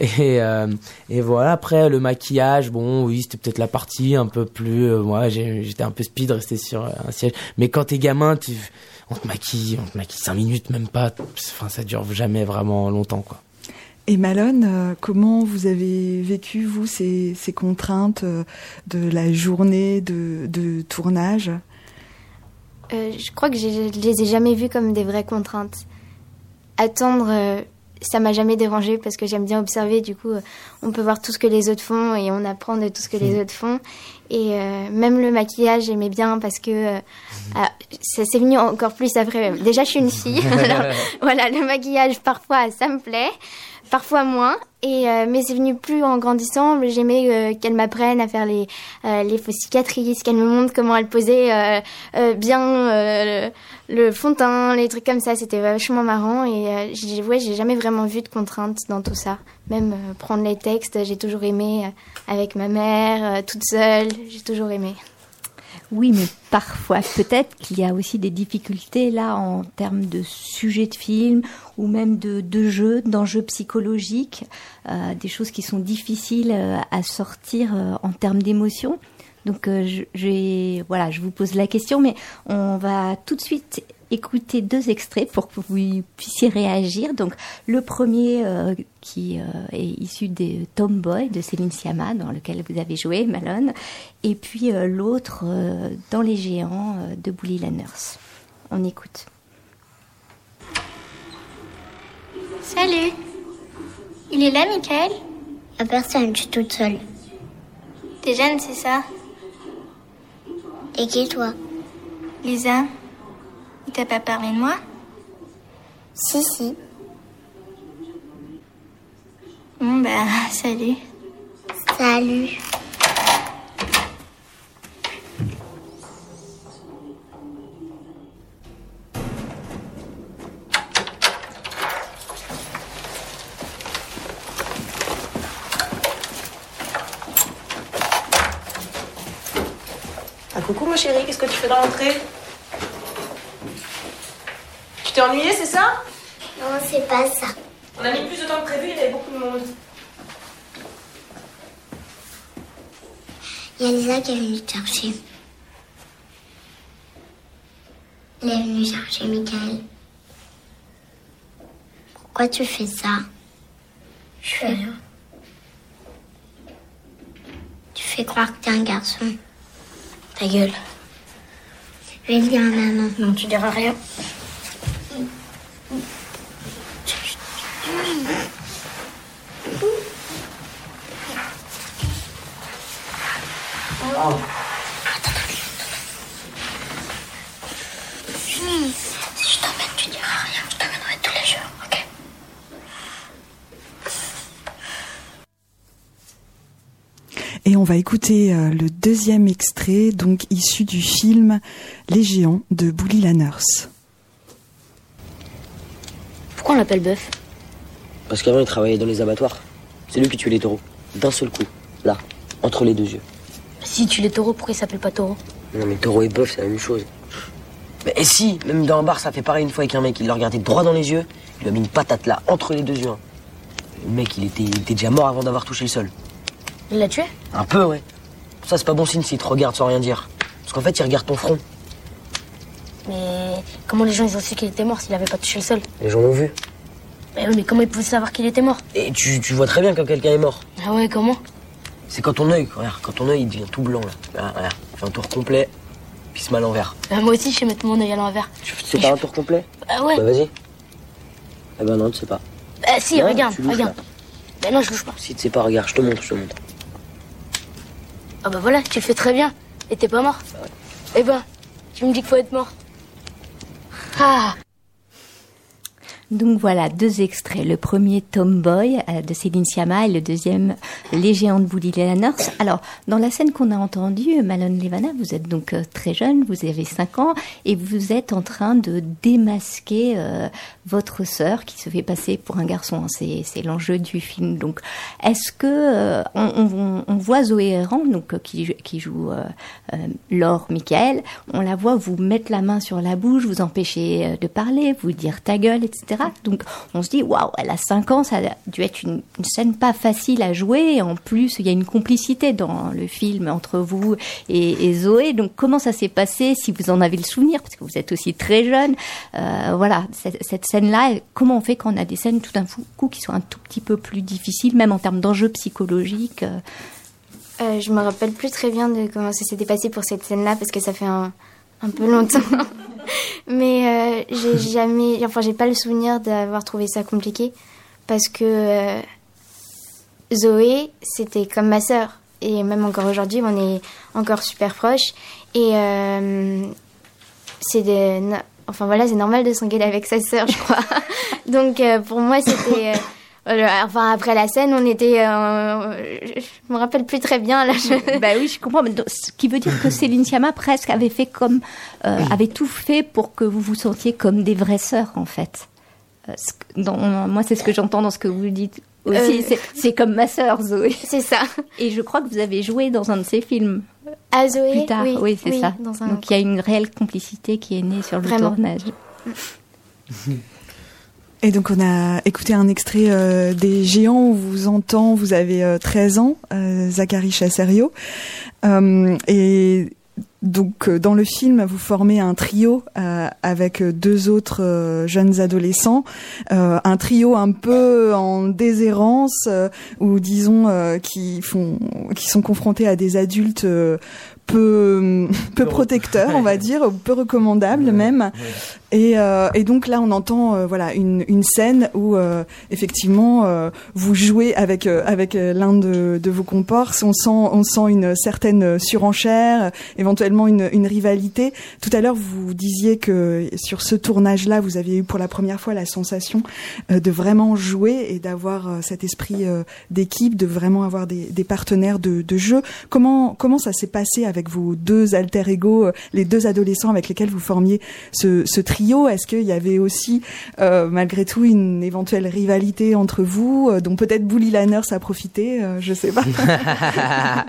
Et euh, et voilà après le maquillage bon oui c'était peut-être la partie un peu plus euh, moi j'étais un peu speed resté sur euh, un siège. Mais quand t'es gamin tu on te maquille on te maquille cinq minutes même pas enfin ça dure jamais vraiment longtemps quoi. Et Malone, comment vous avez vécu, vous, ces, ces contraintes de la journée de, de tournage? Euh, je crois que je les ai jamais vues comme des vraies contraintes. Attendre, euh, ça m'a jamais dérangé parce que j'aime bien observer. Du coup, euh, on peut voir tout ce que les autres font et on apprend de tout ce que les autres font. Et même le maquillage, j'aimais bien parce que ah, ça c'est venu encore plus après. Déjà, je suis une fille. Alors, voilà, le maquillage, parfois, ça me plaît. Parfois moins, euh, mais c'est venu plus en grandissant. J'aimais euh, qu'elle m'apprenne à faire les euh, les fausses cicatrices, qu'elle me montre comment elle posait bien le, le fond de teint, les trucs comme ça. C'était vachement marrant et j'ai ouais, j'ai jamais vraiment vu de contraintes dans tout ça. Même prendre les textes, j'ai toujours aimé avec ma mère, toute seule. J'ai toujours aimé. Oui, mais parfois, peut-être qu'il y a aussi des difficultés là en termes de sujet de film ou même de, de jeux, d'enjeux psychologiques, euh, des choses qui sont difficiles euh, à sortir euh, en termes d'émotion. Donc, voilà, je vous pose la question, mais on va tout de suite écouter deux extraits pour que vous puissiez réagir. Donc, le premier euh, qui euh, est issu des Tomboy de Céline Sciamma, dans lequel vous avez joué, Malone, et puis euh, l'autre euh, dans Les Géants euh, de Bully la Nurse. On écoute. Salut. Il est là, Michael? Y'a personne, je suis toute seule. T'es jeune, c'est ça? Et qui, toi? Lisa. Il t'a pas parlé de moi Si, si. Bon, bah, salut. Salut. Ah, coucou ma chérie, qu'est-ce que tu fais dans l'entrée? T'es ennuyée, c'est ça? Non, c'est pas ça. On a mis plus de temps que prévu, il y avait beaucoup de monde. Il y a Lisa qui est venue te chercher. Elle est venue chercher Michael. Pourquoi tu fais ça? Je fais rien. Tu fais croire que t'es un garçon. Ta gueule. Je vais le dire à maman. Non, tu diras rien. Si je t'emmène, tu diras rien. Je t'emmènerai tous les jours, ok? Et on va écouter euh, le deuxième extrait, donc issu du film Les Géants de Bully la Nurse. Pourquoi on l'appelle bœuf Parce qu'avant, il travaillait dans les abattoirs. C'est lui qui tuait les taureaux. D'un seul coup. Là. Entre les deux yeux. Si tu l'es taureau, pourquoi il s'appelle pas taureau Non, mais taureau et bœuf, c'est la même chose. Mais et si, même dans un bar, ça fait pareil une fois avec un mec, il l'a regardé droit dans les yeux, il lui a mis une patate là, entre les deux yeux. hein. Le mec, il était, il était déjà mort avant d'avoir touché le sol. Il l'a tué Un peu, ouais. Ça, c'est pas bon signe s'il te regarde sans rien dire. Parce qu'en fait, il regarde ton front. Mais comment les gens ils ont su qu'il était mort s'il avait pas touché le sol Les gens l'ont vu. mais, oui, mais comment ils pouvaient savoir qu'il était mort Et tu, tu vois très bien quand quelqu'un est mort. Ah ouais, comment C'est quand ton œil, regarde, quand ton œil il devient tout blanc là. Voilà, voilà. Fais un tour complet, puis se met à l'envers. Ah, Moi aussi, je sais mettre mon œil à l'envers. Tu sais pas un tour complet? Ah ouais Bah vas-y. Eh ben non, tu sais pas. Ah si, Non, regarde, louches, regarde. là. Mais non, je bouge pas. Si tu sais pas, regarde, je te montre, je te montre. Ah bah voilà, tu le fais très bien. Et t'es pas mort? Eh ben, tu me dis qu'il faut être mort. Ah Donc voilà, deux extraits. Le premier, Tomboy, euh, de Céline Sciamma, et le deuxième, Les géants de Lanners. Alors, dans la scène qu'on a entendue, Malone Levana, vous êtes donc euh, très jeune, vous avez 5 ans, et vous êtes en train de démasquer euh, votre sœur qui se fait passer pour un garçon. hein. C'est, l'enjeu du film. Donc, est-ce que euh, on, on- on voit Zoé Errand, donc qui, qui joue Laure Michael, on la voit vous mettre la main sur la bouche, vous empêcher de parler, vous dire ta gueule, etc. Donc, on se dit waouh, elle a 5 ans, ça a dû être une, scène pas facile à jouer. En plus, il y a une complicité dans le film entre vous et, Zoé. Donc, comment ça s'est passé, si vous en avez le souvenir, parce que vous êtes aussi très jeune. Euh, voilà, cette, cette scène-là, comment on fait quand on a des scènes tout d'un coup qui sont un tout petit peu plus difficiles, même en termes d'enjeux psychologiques euh, Euh, je me rappelle plus très bien de comment ça s'était passé pour cette scène-là parce que ça fait un, un peu longtemps. Mais euh, j'ai jamais, enfin j'ai pas le souvenir d'avoir trouvé ça compliqué parce que euh, Zoé c'était comme ma sœur et même encore aujourd'hui on est encore super proches et euh, c'est des, enfin voilà c'est normal de s'engueuler avec sa sœur je crois. Donc pour moi c'était euh, enfin après la scène, on était, euh, je me rappelle plus très bien là. Je... bah oui, je comprends. Mais donc, ce qui veut dire que Céline Sciamma presque avait fait comme, euh, avait tout fait pour que vous vous sentiez comme des vraies sœurs en fait. Euh, ce que- dans- moi, c'est ce que j'entends dans ce que vous dites aussi. Euh, C'est- comme ma sœur Zoé. C'est ça. Et je crois que vous avez joué dans un de ses films. Ah Zoé, Plus tard, oui, oui, c'est oui, ça. dans un- Donc il y a une réelle complicité qui est née sur le Vraiment. tournage. Et donc on a écouté un extrait euh, des Géants où vous entend, vous avez euh, 13 ans, euh, Zachary Chasserio. Euh, et donc euh, dans le film, vous formez un trio avec deux autres jeunes adolescents, un trio un peu en déshérence ou disons qui font, qui sont confrontés à des adultes peu peu protecteurs, on va dire, peu recommandables même. Et, euh, et donc là, on entend euh, voilà une, une scène où euh, effectivement euh, vous jouez avec euh, avec l'un de, de vos comparses. On sent on sent une certaine surenchère, éventuellement une, une rivalité. Tout à l'heure, vous disiez que sur ce tournage-là, vous aviez eu pour la première fois la sensation euh, de vraiment jouer et d'avoir cet esprit euh, d'équipe, de vraiment avoir des, des partenaires de, de jeu. Comment comment ça s'est passé avec vos deux alter ego, euh, les deux adolescents avec lesquels vous formiez ce, trio Est-ce qu'il y avait aussi euh, malgré tout une éventuelle rivalité entre vous, euh, dont peut-être Bully Lanners a profité euh, Je sais pas.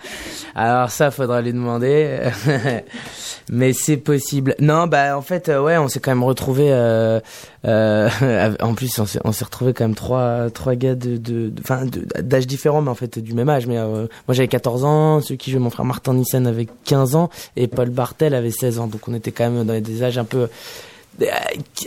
Alors ça, faudra lui demander. Mais c'est possible. Non, bah en fait, ouais, on s'est quand même retrouvé. En plus, on s'est on retrouvé quand même trois trois gars de de d'âge différents, mais en fait du même âge. Mais moi j'avais 14 ans, celui qui jouait mon frère Martin Nissen avait 15 ans et Paul Bartel avait 16 ans. Donc on était quand même dans des âges un peu euh,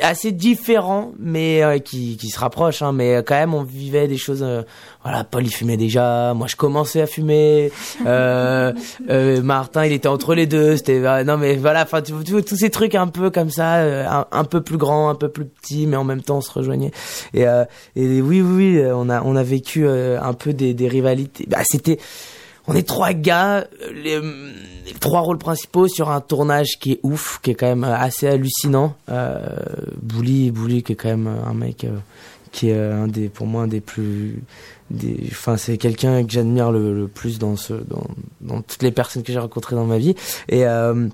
assez différents mais euh, qui, qui se rapprochent hein, mais euh, quand même on vivait des choses euh, voilà Paul il fumait déjà. Moi je commençais à fumer. Euh, Martin il était entre les deux. C'était non mais voilà enfin tous ces trucs un peu comme ça un, un peu plus grand un peu plus petit mais en même temps on se rejoignait. Et, euh, et oui oui oui on a on a vécu un peu des, des rivalités. Bah c'était on est trois gars, les trois rôles principaux sur un tournage qui est ouf, qui est quand même euh, assez hallucinant. Euh, Bouli, Bouli qui est quand même un mec euh, qui est euh, un des, pour moi, un des plus, des, enfin c'est quelqu'un que j'admire le, le plus dans ce, dans, dans toutes les personnes que j'ai rencontrées dans ma vie. Et euh,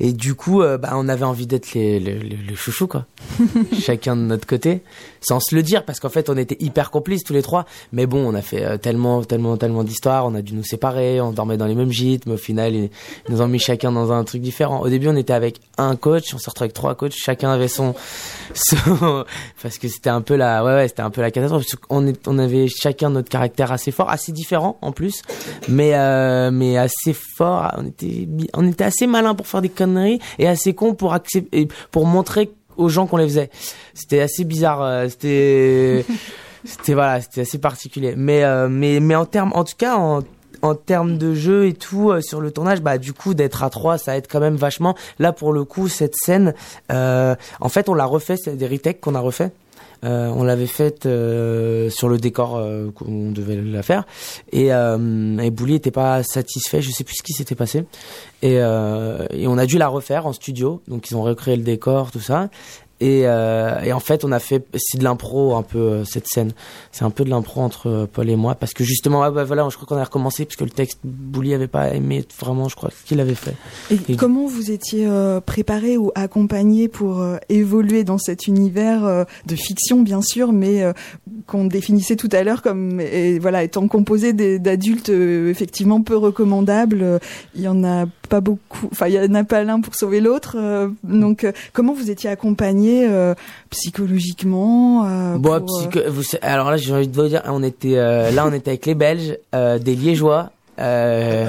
et du coup, euh, bah, on avait envie d'être les, les, les, chouchous, quoi. Chacun de notre côté, sans se le dire, parce qu'en fait, on était hyper complices tous les trois. Mais bon, on a fait euh, tellement, tellement, tellement d'histoires. On a dû nous séparer. On dormait dans les mêmes gîtes, mais au final, ils, nous ont mis chacun dans un truc différent. Au début, on était avec un coach. On se retrouvait avec trois coachs. Chacun avait son, son- parce que c'était un peu la, ouais, ouais, c'était un peu la catastrophe. Qu'on est, on avait chacun notre caractère assez fort, assez différent en plus, mais, euh, mais assez fort. On était, on était assez malin pour faire des conneries et assez con pour accepter, pour montrer aux gens qu'on les faisait. C'était assez bizarre. euh, C'était, c'était voilà, c'était assez particulier. Mais, euh, mais, mais en termes, en tout cas, en en termes de jeu et tout euh, sur le tournage bah du coup d'être à trois ça aide quand même vachement là pour le coup cette scène euh, en fait on l'a refait c'est des retakes qu'on a refait euh, on l'avait faite euh, sur le décor euh, qu'on devait la faire. Et, euh, et Bouli était pas satisfait. Je sais plus ce qui s'était passé. Et, euh, et on a dû la refaire en studio. Donc ils ont recréé le décor tout ça et, euh, et en fait on a fait c'est de l'impro un peu euh, cette scène c'est un peu de l'impro entre euh, Paul et moi parce que justement ah bah, voilà je crois qu'on a recommencé parce que le texte Bouli avait pas aimé vraiment je crois ce qu'il avait fait Et, comment vous étiez euh, préparé ou accompagné pour évoluer dans cet univers de fiction, bien sûr, mais qu'on définissait tout à l'heure comme et, voilà étant composé d'adultes effectivement peu recommandables. Il y en a pas beaucoup, enfin il y en a pas l'un pour sauver l'autre. euh, donc euh, comment vous étiez accompagné euh, psychologiquement euh, Bon, pour, euh, psycho- vous sa- alors là, j'ai envie de vous dire, on était euh, là, on était avec les Belges, euh, des Liégeois. Euh,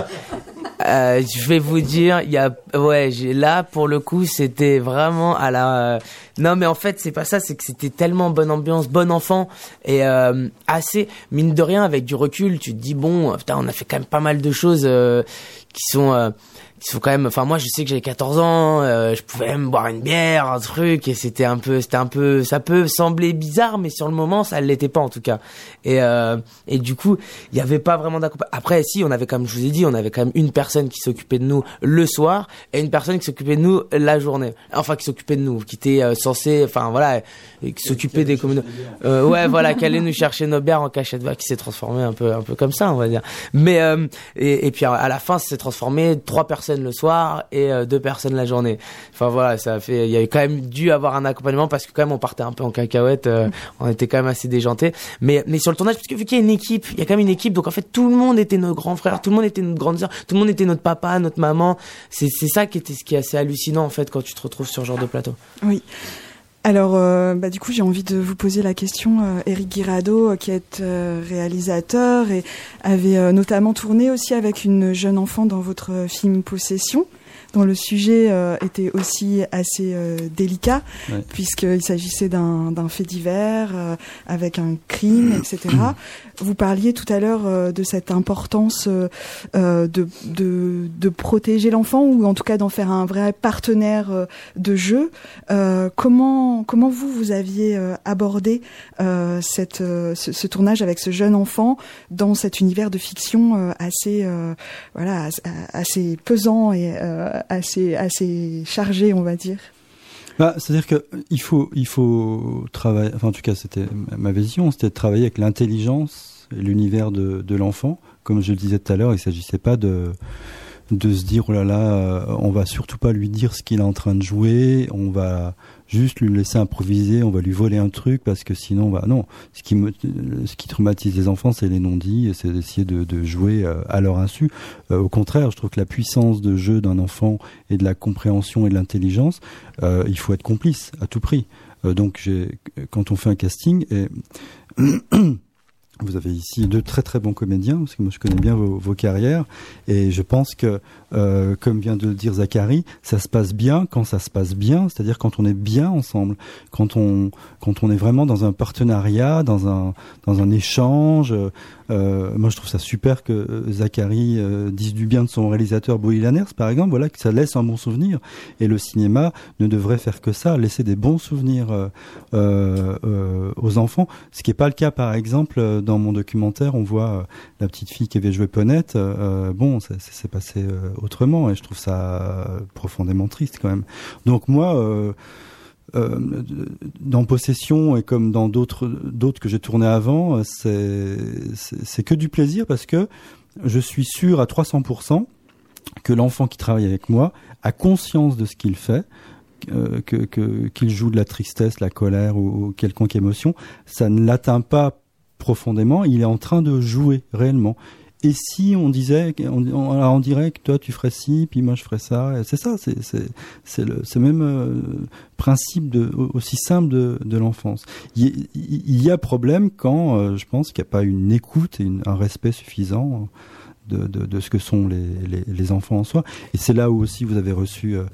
euh, je vais vous dire, il y a, ouais, j'ai là pour le coup, c'était vraiment à la. non, mais en fait, c'est pas ça, c'est que c'était tellement bonne ambiance, bon enfant et euh, assez mine de rien avec du recul, tu te dis bon, putain, on a fait quand même pas mal de choses euh, qui sont. Qui sont quand même enfin moi je sais que j'avais 14 ans euh, je pouvais même boire une bière un truc et c'était un peu c'était un peu ça peut sembler bizarre mais sur le moment ça l'était pas en tout cas. Et euh, et du coup il y avait pas vraiment d'accompagnement après si on avait comme je vous ai dit on avait quand même une personne qui s'occupait de nous le soir et une personne qui s'occupait de nous la journée. Enfin qui s'occupait de nous qui était euh, censé enfin voilà et qui s'occupait des communautés euh, ouais voilà qui allait nous chercher nos bières en cachette voilà, qui s'est transformé un peu un peu comme ça on va dire. Mais euh, et, et puis à la fin ça s'est transformé trois personnes le soir et euh, deux personnes la journée. Enfin voilà ça a fait il y avait quand même dû avoir un accompagnement parce que quand même on partait un peu en cacahuète euh, on était quand même assez déjanté mais mais sur le tournage parce que vu qu'il y a une équipe il y a quand même une équipe donc en fait tout le monde était nos grands frères tout le monde était notre grande sœur tout le monde était notre papa notre maman. C'est c'est ça qui était ce qui est assez hallucinant en fait quand tu te retrouves sur ce genre de plateau. Oui. Alors, euh, bah, du coup, j'ai envie de vous poser la question. Euh, Eric Guirado, euh, qui est réalisateur et avait notamment tourné aussi avec une jeune enfant dans votre film Possession, dont le sujet était aussi assez délicat, Ouais. puisqu'il s'agissait d'un fait divers, avec un crime, etc. Vous parliez tout à l'heure euh, de cette importance euh, euh, de, de, de protéger l'enfant, ou en tout cas d'en faire un vrai partenaire de jeu. Comment, comment vous, vous aviez abordé cette, ce, tournage avec ce jeune enfant dans cet univers de fiction assez, voilà, as- assez pesant et assez, assez chargé, on va dire? Bah, c'est-à-dire que il faut, il faut travailler. Enfin, en tout cas, c'était ma vision, c'était de travailler avec l'intelligence et l'univers de, de l'enfant. Comme je le disais tout à l'heure, il s'agissait pas de de se dire oh là là, euh, on va surtout pas lui dire ce qu'il est en train de jouer, on va juste lui laisser improviser, on va lui voler un truc parce que sinon, on va non. Ce qui me, ce qui traumatise les enfants, c'est les non-dits c'est d'essayer de, de jouer euh, à leur insu. Euh, au contraire, je trouve que la puissance de jeu d'un enfant et de la compréhension et de l'intelligence, euh, il faut être complice à tout prix. Euh, donc, quand on fait un casting, et vous avez ici deux très très bons comédiens, parce que moi je connais bien vos, vos carrières, et je pense que, euh, comme vient de le dire Zachary, ça se passe bien quand ça se passe bien, c'est-à-dire quand on est bien ensemble, quand on quand on est vraiment dans un partenariat, dans un dans un échange. Euh, moi je trouve ça super que euh, Zachary euh, dise du bien de son réalisateur Bowie Lanners, par exemple, voilà que ça laisse un bon souvenir. Et le cinéma ne devrait faire que ça, laisser des bons souvenirs aux enfants, ce qui n'est pas le cas par exemple dans mon documentaire, on voit la petite fille qui avait joué Ponette, bon, ça, s'est passé autrement et je trouve ça profondément triste quand même. Donc moi, euh, dans Possession et comme dans d'autres d'autres que j'ai tourné avant, euh, c'est que du plaisir parce que je suis sûr à 300% que l'enfant qui travaille avec moi a conscience de ce qu'il fait, euh, que qu'il joue de la tristesse, la colère ou quelconque émotion, ça ne l'atteint pas profondément. Il est en train de jouer réellement. Et si on disait, on, on, dirait que toi tu ferais ci, puis moi je ferais ça, c'est ça, c'est le même euh, principe de aussi simple de, l'enfance. Il, y a problème quand euh, je pense qu'il n'y a pas une écoute et un respect suffisant de, ce que sont les, enfants en soi. Et c'est là où aussi vous avez reçu euh,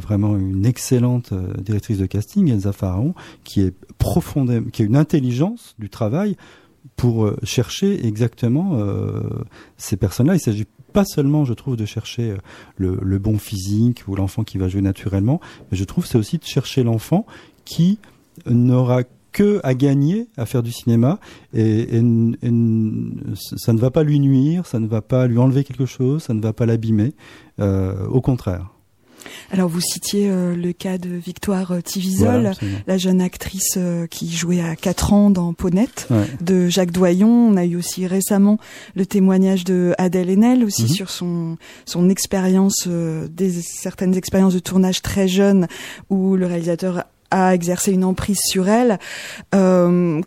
vraiment une excellente directrice de casting, Elsa Pharaon, qui est profondément, qui a une intelligence du travail pour euh, chercher exactement euh, ces personnes-là. Il s'agit pas seulement, je trouve, de chercher euh, le, bon physique ou l'enfant qui va jouer naturellement, mais je trouve c'est aussi de chercher l'enfant qui n'aura que à gagner à faire du cinéma et, ça ne va pas lui nuire, ça ne va pas lui enlever quelque chose, ça ne va pas l'abîmer, au contraire. Alors vous citiez euh, le cas de Victoire euh, Tivisol, Voilà, la jeune actrice euh, qui jouait à 4 ans dans Ponette Ouais. de Jacques Doyon. On a eu aussi récemment le témoignage de Adèle Haenel aussi Mhm. sur son son expérience euh, des certaines expériences de tournage très jeune où le réalisateur a exercé une emprise sur elle.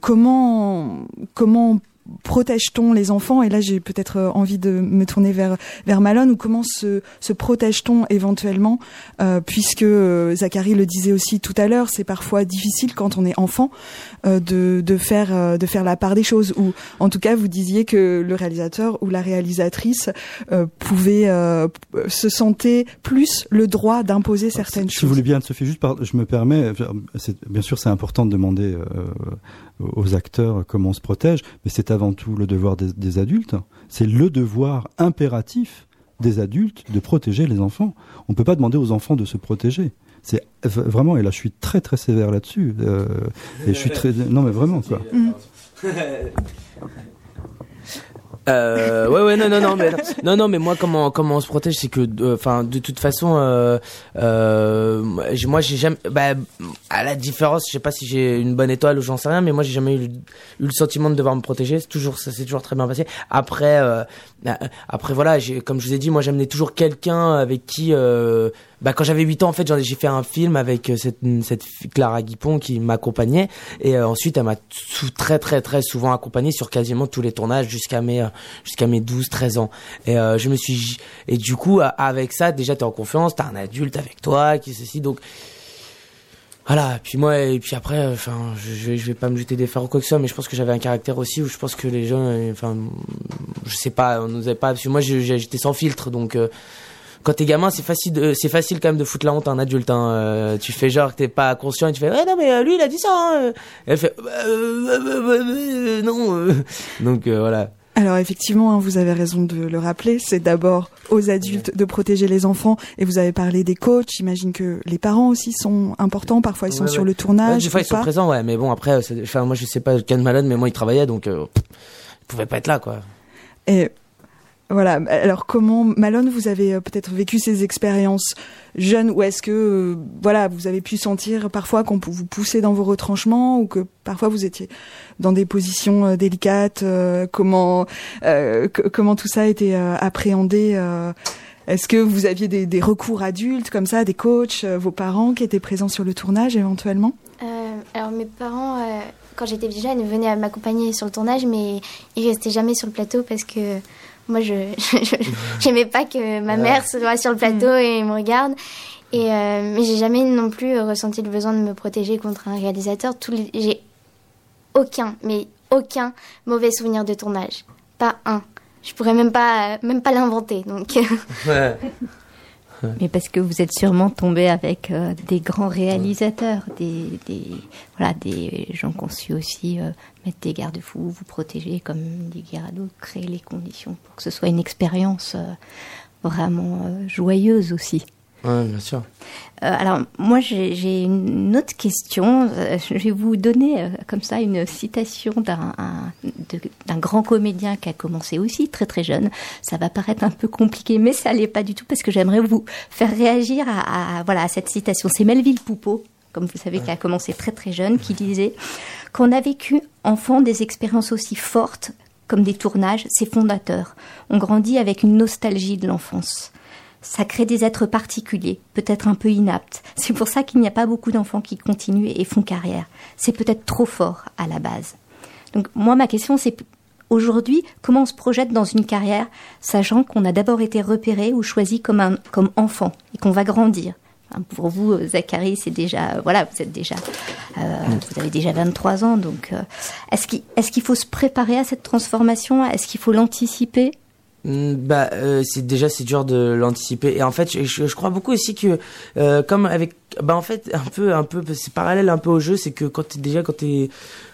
Comment comment protège-t-on les enfants? Et là, j'ai peut-être euh, envie de me tourner vers vers Malone. Ou comment se, se protège-t-on éventuellement? Euh, Puisque euh, Zachary le disait aussi tout à l'heure, c'est parfois difficile quand on est enfant euh, de de faire euh, de faire la part des choses. Ou en tout cas, vous disiez que le réalisateur ou la réalisatrice euh, pouvait euh, se sentait plus le droit d'imposer certaines Si choses. vous voulez bien, Sophie, juste par, je me permets, bien sûr c'est important de demander euh, aux acteurs comment on se protège, mais c'est avant tout le devoir des, des adultes. C'est le devoir impératif des adultes de protéger les enfants. On ne peut pas demander aux enfants de se protéger. C'est vraiment, et là je suis très très sévère là-dessus, euh, et je suis très, non mais vraiment quoi. Euh, ouais ouais non non non mais non non mais moi comment comment on se protège c'est que euh, enfin de toute façon euh, euh, moi j'ai jamais bah à la différence je sais pas si j'ai une bonne étoile ou j'en sais rien mais moi j'ai jamais eu, le- eu le sentiment de devoir me protéger. C'est toujours ça s'est toujours très bien passé. Après euh, euh, après voilà comme je vous ai dit moi j'amenais toujours quelqu'un avec qui euh, bah quand j'avais 8 ans en fait j'ai fait un film avec euh, cette cette Clara Guipon qui m'accompagnait. Et euh, ensuite elle m'a très très très souvent accompagné sur quasiment tous les tournages jusqu'à mes euh, jusqu'à mes 12 13 ans. Et euh, je me suis et du coup avec ça déjà t'es en confiance t'as un adulte avec toi qui ceci. Donc voilà, puis moi, et puis après, enfin, je, je vais, pas me jeter des fleurs ou quoi que ce soit, mais je pense que j'avais un caractère aussi où je pense que les gens, euh, enfin, je sais pas, on nous avait pas, parce que moi, j'étais sans filtre, donc, euh, quand t'es gamin, c'est facile, de- c'est facile quand même de foutre la honte à un adulte. Hein. Euh, tu fais genre que t'es pas conscient et tu fais ouais non mais euh, lui il a dit ça. Hein. Et elle fait Bah, euh, euh, euh, euh, non. euh. Donc euh, voilà. Alors effectivement, hein, vous avez raison de le rappeler, c'est d'abord aux adultes de protéger les enfants et vous avez parlé des coachs, j'imagine que les parents aussi sont importants, parfois ils sont Ouais, sur ouais. le tournage. Des fois ils sont pas. présents ouais, mais bon après, enfin moi je sais pas de Malone, mais moi il travaillait donc euh, il pouvait pas être là quoi. Et voilà, alors comment, Malone, vous avez euh, peut-être vécu ces expériences jeunes ou est-ce que, euh, voilà, vous avez pu sentir parfois qu'on vous pousser dans vos retranchements ou que parfois vous étiez dans des positions euh, délicates Comment comment tout ça a été appréhendé Est-ce que vous aviez des, des recours adultes comme ça, des coachs, vos parents qui étaient présents sur le tournage éventuellement? Alors mes parents, quand j'étais jeune, venaient m'accompagner sur le tournage, mais ils restaient jamais sur le plateau parce que moi, je j'aimais pas que ma Ouais. mère soit sur le plateau et me regarde. Et euh, mais j'ai jamais non plus ressenti le besoin de me protéger contre un réalisateur. J'ai aucun, mais aucun mauvais souvenir de tournage, pas un. Je pourrais même pas même pas l'inventer. Donc Mais parce que vous êtes sûrement tombé avec euh, des grands réalisateurs, des, des, voilà, des gens qui ont su aussi euh, mettre des garde-fous, vous protéger, comme dit Guirado, créer les conditions pour que ce soit une expérience euh, vraiment euh, joyeuse aussi. Ouais bien sûr. Euh, alors, moi, j'ai une autre question. Euh, je vais vous donner euh, comme ça une citation d'un grand comédien qui a commencé aussi très très jeune. Ça va paraître un peu compliqué, mais ça l'est pas du tout parce que j'aimerais vous faire réagir à, voilà cette citation. C'est Melville Poupeau, comme vous savez, qui a commencé très très jeune, qui disait qu'on a vécu enfant des expériences aussi fortes comme des tournages, c'est fondateur. On grandit avec une nostalgie de l'enfance. Ça crée des êtres particuliers, peut-être un peu inaptes. C'est pour ça qu'il n'y a pas beaucoup d'enfants qui continuent et font carrière. C'est peut-être trop fort à la base. Donc moi, ma question, c'est aujourd'hui, comment on se projette dans une carrière, sachant qu'on a d'abord été repéré ou choisi comme, un, comme enfant et qu'on va grandir? Pour vous, Zachary, c'est déjà, voilà, vous êtes déjà, euh, vous avez déjà 23 ans, donc euh, est-ce qu'il est-ce qu'il faut se préparer à cette transformation? Est-ce qu'il faut l'anticiper? Bah, euh, c'est déjà c'est dur de l'anticiper. Et en fait je, crois beaucoup aussi que euh, comme avec bah en fait un peu un peu c'est parallèle un peu au jeu c'est que quand t'es déjà quand t'es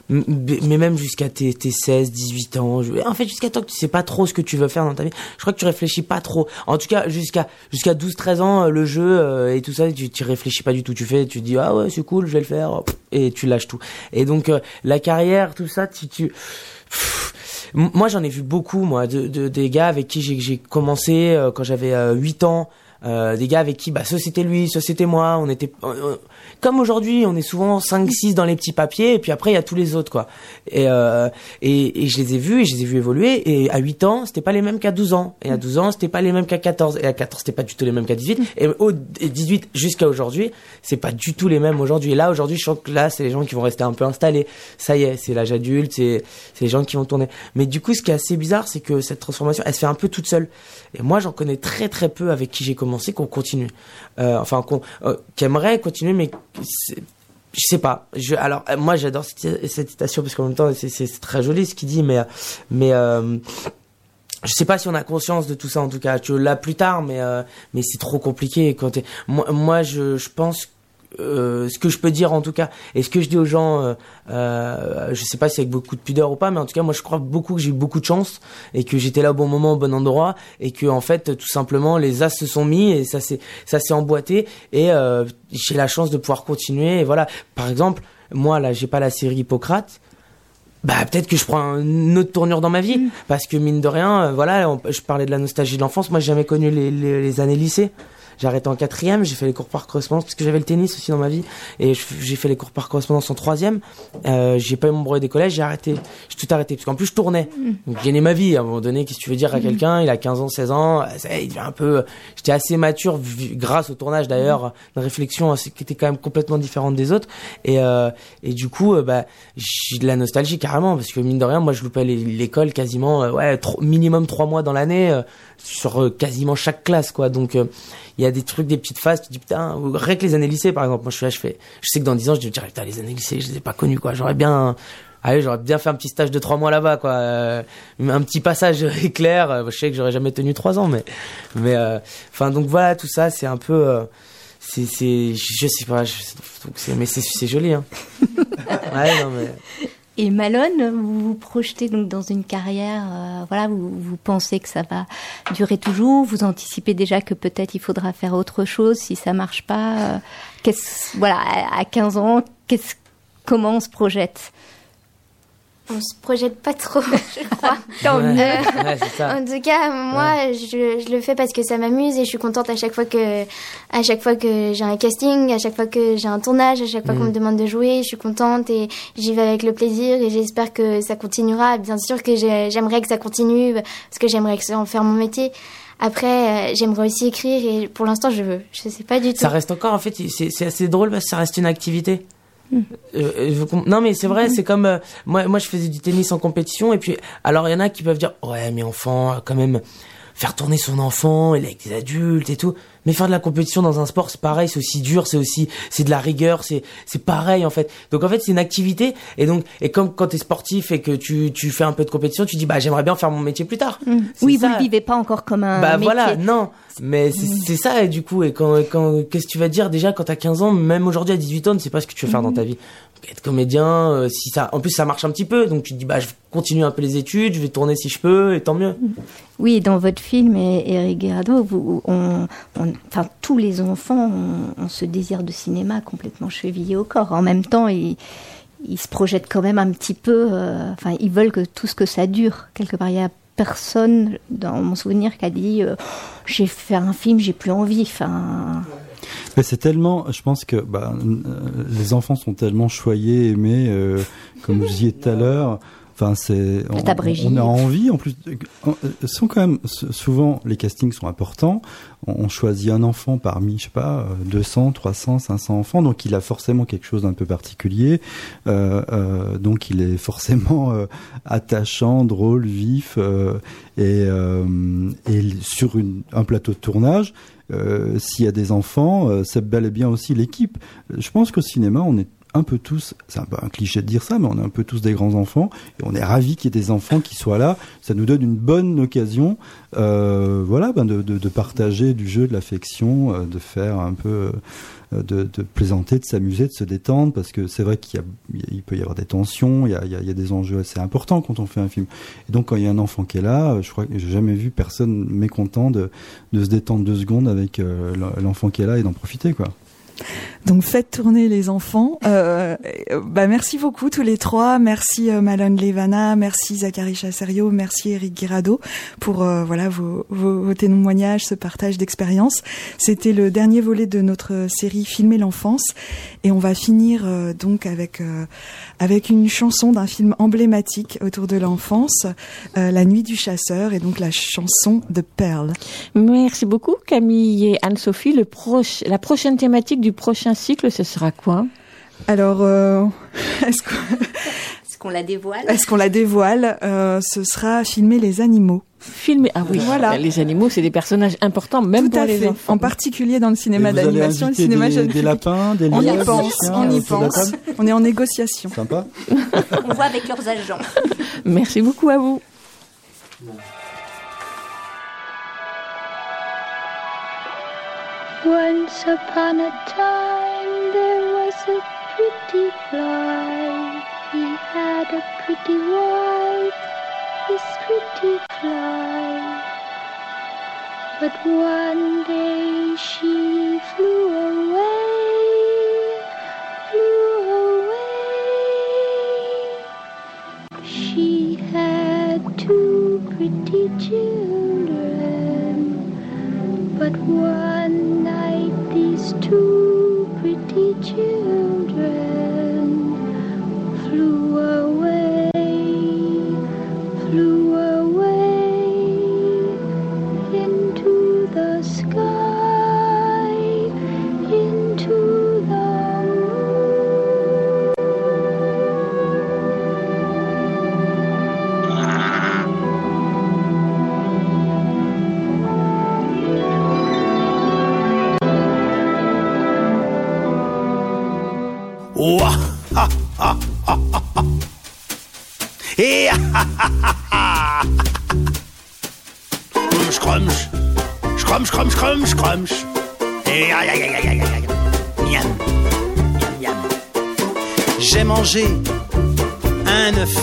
mais même jusqu'à tes, tes 16 18 ans en fait jusqu'à temps que tu sais pas trop ce que tu veux faire dans ta vie je crois que tu réfléchis pas trop. En tout cas jusqu'à jusqu'à 12 13 ans euh, le jeu euh, et tout ça tu tu réfléchis pas du tout. Tu fais tu dis ah ouais c'est cool je vais le faire et tu lâches tout. Et donc euh, la carrière tout ça tu tu M- Moi, j'en ai vu beaucoup, moi, de, de- des gars avec qui j'ai- commencé euh, quand j'avais euh, 8 ans. Euh, des gars avec qui, bah, soit c'était lui, soit c'était moi. On était comme aujourd'hui, on est souvent 5-6 dans les petits papiers, et puis après il y a tous les autres, quoi. Et, euh, et, et je les ai vus, et je les ai vus évoluer. Et à 8 ans, c'était pas les mêmes qu'à 12 ans. Et à 12 ans, c'était pas les mêmes qu'à 14. Et à 14, c'était pas du tout les mêmes qu'à 18. Et au et 18 jusqu'à aujourd'hui, c'est pas du tout les mêmes aujourd'hui. Et là, aujourd'hui, je sens que là, c'est les gens qui vont rester un peu installés. Ça y est, c'est l'âge adulte, c'est les gens qui vont tourner. Mais du coup, ce qui est assez bizarre, c'est que cette transformation, elle se fait un peu toute seule. Et moi, j'en connais très très peu avec qui j'ai commencé, qu'on continue. Euh, enfin, qu'on, euh, continuer, mais je sais pas. Je, alors, euh, moi, j'adore cette, citation parce qu'en même temps, c'est- très joli ce qu'il dit, mais, mais euh, je sais pas si on a conscience de tout ça en tout cas. Tu l'as plus tard, mais euh, mais c'est trop compliqué. Quand moi, moi, je, je pense euh, ce que je peux dire en tout cas. Et ce que je dis aux gens euh, euh, je sais pas si avec beaucoup de pudeur ou pas mais en tout cas moi je crois beaucoup que j'ai eu beaucoup de chance et que j'étais là au bon moment au bon endroit et que en fait tout simplement les as se sont mis et ça s'est ça s'est emboîté et j'ai la chance de pouvoir continuer et voilà. Par exemple moi là j'ai pas la série Hippocrate. Bah peut-être que je prends une autre tournure dans ma vie parce que mine de rien voilà on- je parlais de la nostalgie de l'enfance. Moi j'ai jamais connu les, les, les années lycée j'ai arrêté en quatrième j'ai fait les cours par correspondance parce que j'avais le tennis aussi dans ma vie et j'ai fait les cours par correspondance en troisième. Euh, j'ai pas eu mon brevet des collèges j'ai arrêté. J'ai tout arrêté parce qu'en plus je tournais. Donc j'ai ma vie. À un moment donné qu'est-ce que tu veux dire à quelqu'un? Il a 15 ans 16 ans. Euh, il devient un peu j'étais assez mature grâce au tournage d'ailleurs une réflexion assez- qui était quand même complètement différente des autres. Et euh, et du coup euh, bah j'ai de la nostalgie carrément parce que mine de rien moi je loupais l'école quasiment euh, ouais minimum trois mois dans l'année euh, sur euh, quasiment chaque classe quoi. Donc euh, il y a des trucs des petites phases tu te dis putain ou rien que les années lycée par exemple moi je suis là je fais je sais que dans 10 ans je vais me dire putain les années lycée je les ai pas connues quoi j'aurais bien Allez, j'aurais bien fait un petit stage de trois mois là-bas, quoi. Euh, un petit passage éclair. Euh, Je sais que j'aurais jamais tenu trois ans, mais, mais, euh, enfin, donc voilà, tout ça, c'est un peu, euh, c'est, c'est, je sais pas, je, donc c'est, mais c'est, c'est joli, hein. ouais, non, mais. Et Malone, vous vous projetez donc dans une carrière, euh, voilà, vous, vous pensez que ça va durer toujours, vous anticipez déjà que peut-être il faudra faire autre chose si ça marche pas. euh, qu'est-ce, voilà, à à 15 ans, qu'est-ce, comment on se projette? On se projette pas trop, je crois. Tant Ouais, mieux. ouais, c'est ça. En tout cas, moi, je, je le fais parce que ça m'amuse et je suis contente à chaque fois que, à chaque fois que j'ai un casting, à chaque fois que j'ai un tournage, à chaque fois qu'on Mhm. me demande de jouer, je suis contente et j'y vais avec le plaisir et j'espère que ça continuera. Bien sûr que j'ai- j'aimerais que ça continue parce que j'aimerais que ça en faire mon métier. Après, euh, j'aimerais aussi écrire et pour l'instant, je veux. Je sais pas du tout. Ça reste encore, en fait, c'est, c'est assez drôle parce que ça reste une activité. Euh, euh, je non mais c'est vrai, c'est comme euh, moi moi je faisais du tennis en compétition et puis alors il y en a qui peuvent dire ouais mais enfant quand même faire tourner son enfant, il est avec des adultes et tout. Mais faire de la compétition dans un sport, c'est pareil, c'est aussi dur, c'est aussi, c'est de la rigueur, c'est, c'est pareil en fait. Donc en fait, c'est une activité. Et donc, et comme quand t'es sportif et que tu, tu fais un peu de compétition, tu dis bah j'aimerais bien faire mon métier plus tard. Mm. Oui, ça. vous le vivez pas encore comme un Bah métier. voilà, non. Mais c'est Mm. c'est ça, et du coup. Et quand, quand, qu'est-ce que tu vas dire déjà quand t'as 15 ans, même aujourd'hui à 18 ans, tu sais pas ce que tu veux faire dans ta vie. Être comédien, euh, si ça, en plus ça marche un petit peu, donc tu te dis bah je continue un peu les études, je vais tourner si je peux, et tant mieux. Oui, dans votre film, et- Eric Guerrado, vous, on, on- enfin, tous les enfants ont, ce désir de cinéma complètement chevillé au corps. En même temps, ils, ils se projettent quand même un petit peu, euh, enfin, ils veulent que tout ce que ça dure. Quelque part, il y a personne dans mon souvenir qui a dit euh, j'ai fait un film, j'ai plus envie. Enfin, Mais c'est tellement, je pense que bah, euh, les enfants sont tellement choyés, aimés, euh, comme vous disiez tout à l'heure. Enfin, c'est on, a envie. En plus, euh, euh, sont quand même souvent les castings sont importants. On, choisit un enfant parmi, je sais pas, euh, 200, 300, 500 enfants, donc il a forcément quelque chose d'un peu particulier. Euh, euh, donc il est forcément euh, attachant, drôle, vif, euh, et, euh, et sur une, un plateau de tournage. Euh, S'il y a des enfants, euh, c'est bel et bien aussi l'équipe. Je pense qu'au cinéma, on est un peu tous, c'est un peu un cliché de dire ça, mais on est un peu tous des grands enfants et on est ravis qu'il y ait des enfants qui soient là. Ça nous donne une bonne occasion, euh, voilà, ben de, de, de partager du jeu, de l'affection, euh, de faire un peu, euh, de, de plaisanter, de s'amuser, de se détendre, parce que c'est vrai qu'il peut y avoir des tensions, il y a, il y a, il y a des enjeux assez importants quand on fait un film. Et donc quand il y a un enfant qui est là, euh, je crois que j'ai jamais vu personne mécontent de, de se détendre deux secondes avec euh, l'enfant qui est là et d'en profiter, quoi. Donc faites tourner les enfants. Euh, euh, bah merci beaucoup tous les trois. Merci euh, Malone Levana, merci Zachary Chasserio, merci Eric Guirado pour voilà vos, témoignages, ce partage d'expérience. C'était le dernier volet de notre série Filmer l'enfance et on va finir donc avec avec une chanson d'un film emblématique autour de l'enfance, La Nuit du chasseur et donc la chanson de Pearl. Merci beaucoup Camille et Anne-Sophie. Le proche, la prochaine thématique du prochain cycle, ce sera quoi Alors, euh, est-ce qu'on la dévoile est-ce qu'on la dévoile Euh, Ce sera filmer les animaux. Filmer, ah oui, Voilà. les animaux, c'est des personnages importants, même Tout pour à les fait. enfants. En particulier dans le cinéma d'animation, le cinéma des- jeune des lapins, des On y pense, chiens on y pense. On est en négociation. Sympa. On voit avec leurs agents. Merci beaucoup à vous. Once upon a time there was a pretty fly. He had a pretty wife, this pretty fly. But one day she flew away, flew away. She had two pretty children. But one Miam, miam, miam. J'ai mangé un œuf,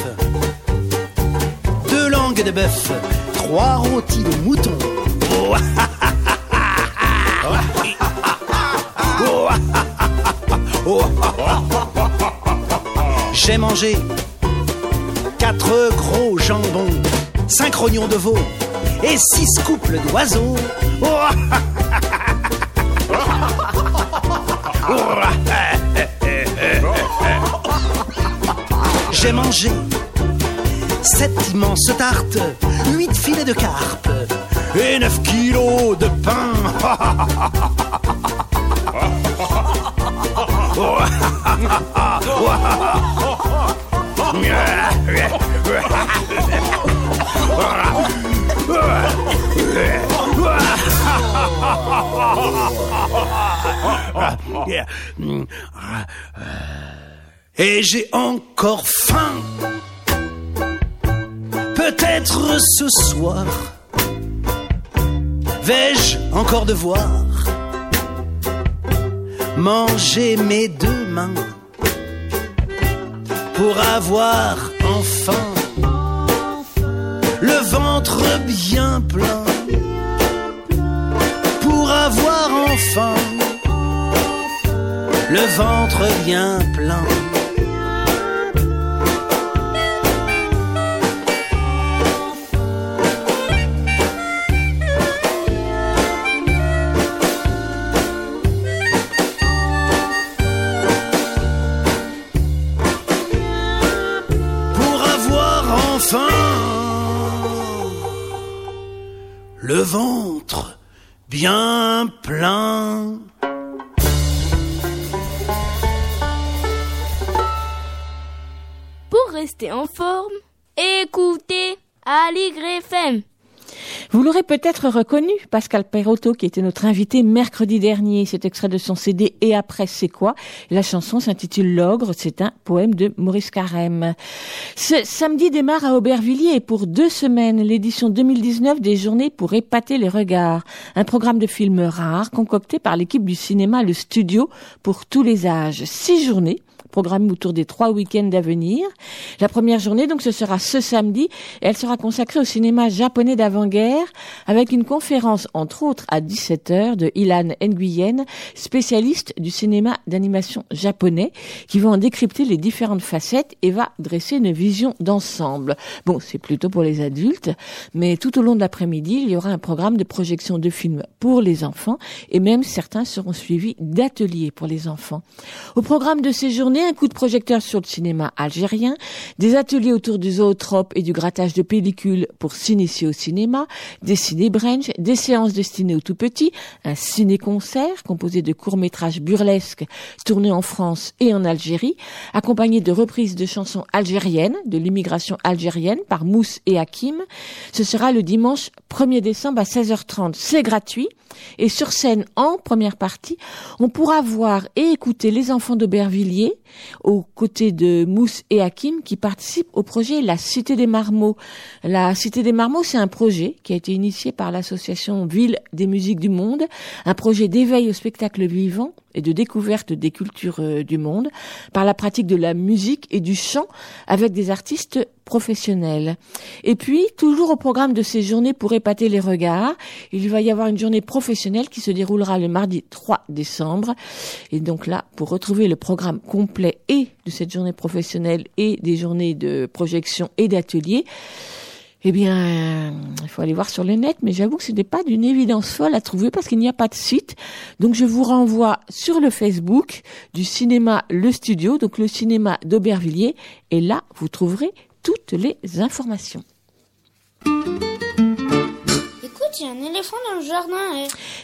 deux langues de bœuf, trois rôtis de mouton. J'ai mangé quatre gros jambons, cinq rognons de veau et six couples d'oiseaux. J'ai mangé sept immenses tartes, huit filets de carpe et neuf kilos de pain. Et j'ai encore faim. Peut-être ce soir vais-je encore devoir manger mes deux mains? Enfin le ventre bien plein peut-être reconnu, Pascal Perotto, qui était notre invité mercredi dernier. Cet extrait de son CD Et après, c'est quoi? La chanson s'intitule L'ogre. C'est un poème de Maurice Carême. Ce samedi démarre à Aubervilliers pour deux semaines l'édition 2019 des Journées pour épater les regards. Un programme de films rares concocté par l'équipe du cinéma Le Studio pour tous les âges. Six journées programme autour des trois week-ends à venir. La première journée, donc, ce sera ce samedi et elle sera consacrée au cinéma japonais d'avant-guerre avec une conférence, entre autres, à 17h de Ilan Nguyen, spécialiste du cinéma d'animation japonais, qui va en décrypter les différentes facettes et va dresser une vision d'ensemble. Bon, c'est plutôt pour les adultes, mais tout au long de l'après-midi, il y aura un programme de projection de films pour les enfants et même certains seront suivis d'ateliers pour les enfants. Au programme de ces journées, un coup de projecteur sur le cinéma algérien, des ateliers autour du zootrope et du grattage de pellicules pour s'initier au cinéma, des ciné-brunch, des séances destinées aux tout petits, un ciné-concert composé de courts-métrages burlesques tournés en France et en Algérie, accompagné de reprises de chansons algériennes, de l'immigration algérienne par Mousse et Hakim. Ce sera le dimanche 1er décembre à 16h30. C'est gratuit. Et sur scène, en première partie, on pourra voir et écouter les enfants d'Aubervilliers aux côtés de Mousse et Hakim qui participent au projet La Cité des Marmots. La Cité des Marmots, c'est un projet qui a été initié par l'association Ville des musiques du monde, un projet d'éveil au spectacle vivant et de découverte des cultures euh, du monde par la pratique de la musique et du chant avec des artistes professionnels. Et puis, toujours au programme de ces journées pour épater les regards, il va y avoir une journée professionnelle qui se déroulera le mardi 3 décembre. Et donc là, pour retrouver le programme complet et de cette journée professionnelle et des journées de projection et d'atelier, eh bien, euh, il faut aller voir sur le net, mais j'avoue que ce n'est pas d'une évidence folle à trouver parce qu'il n'y a pas de site. Donc, je vous renvoie sur le Facebook du cinéma Le Studio, donc le cinéma d'Aubervilliers, et là, vous trouverez toutes les informations.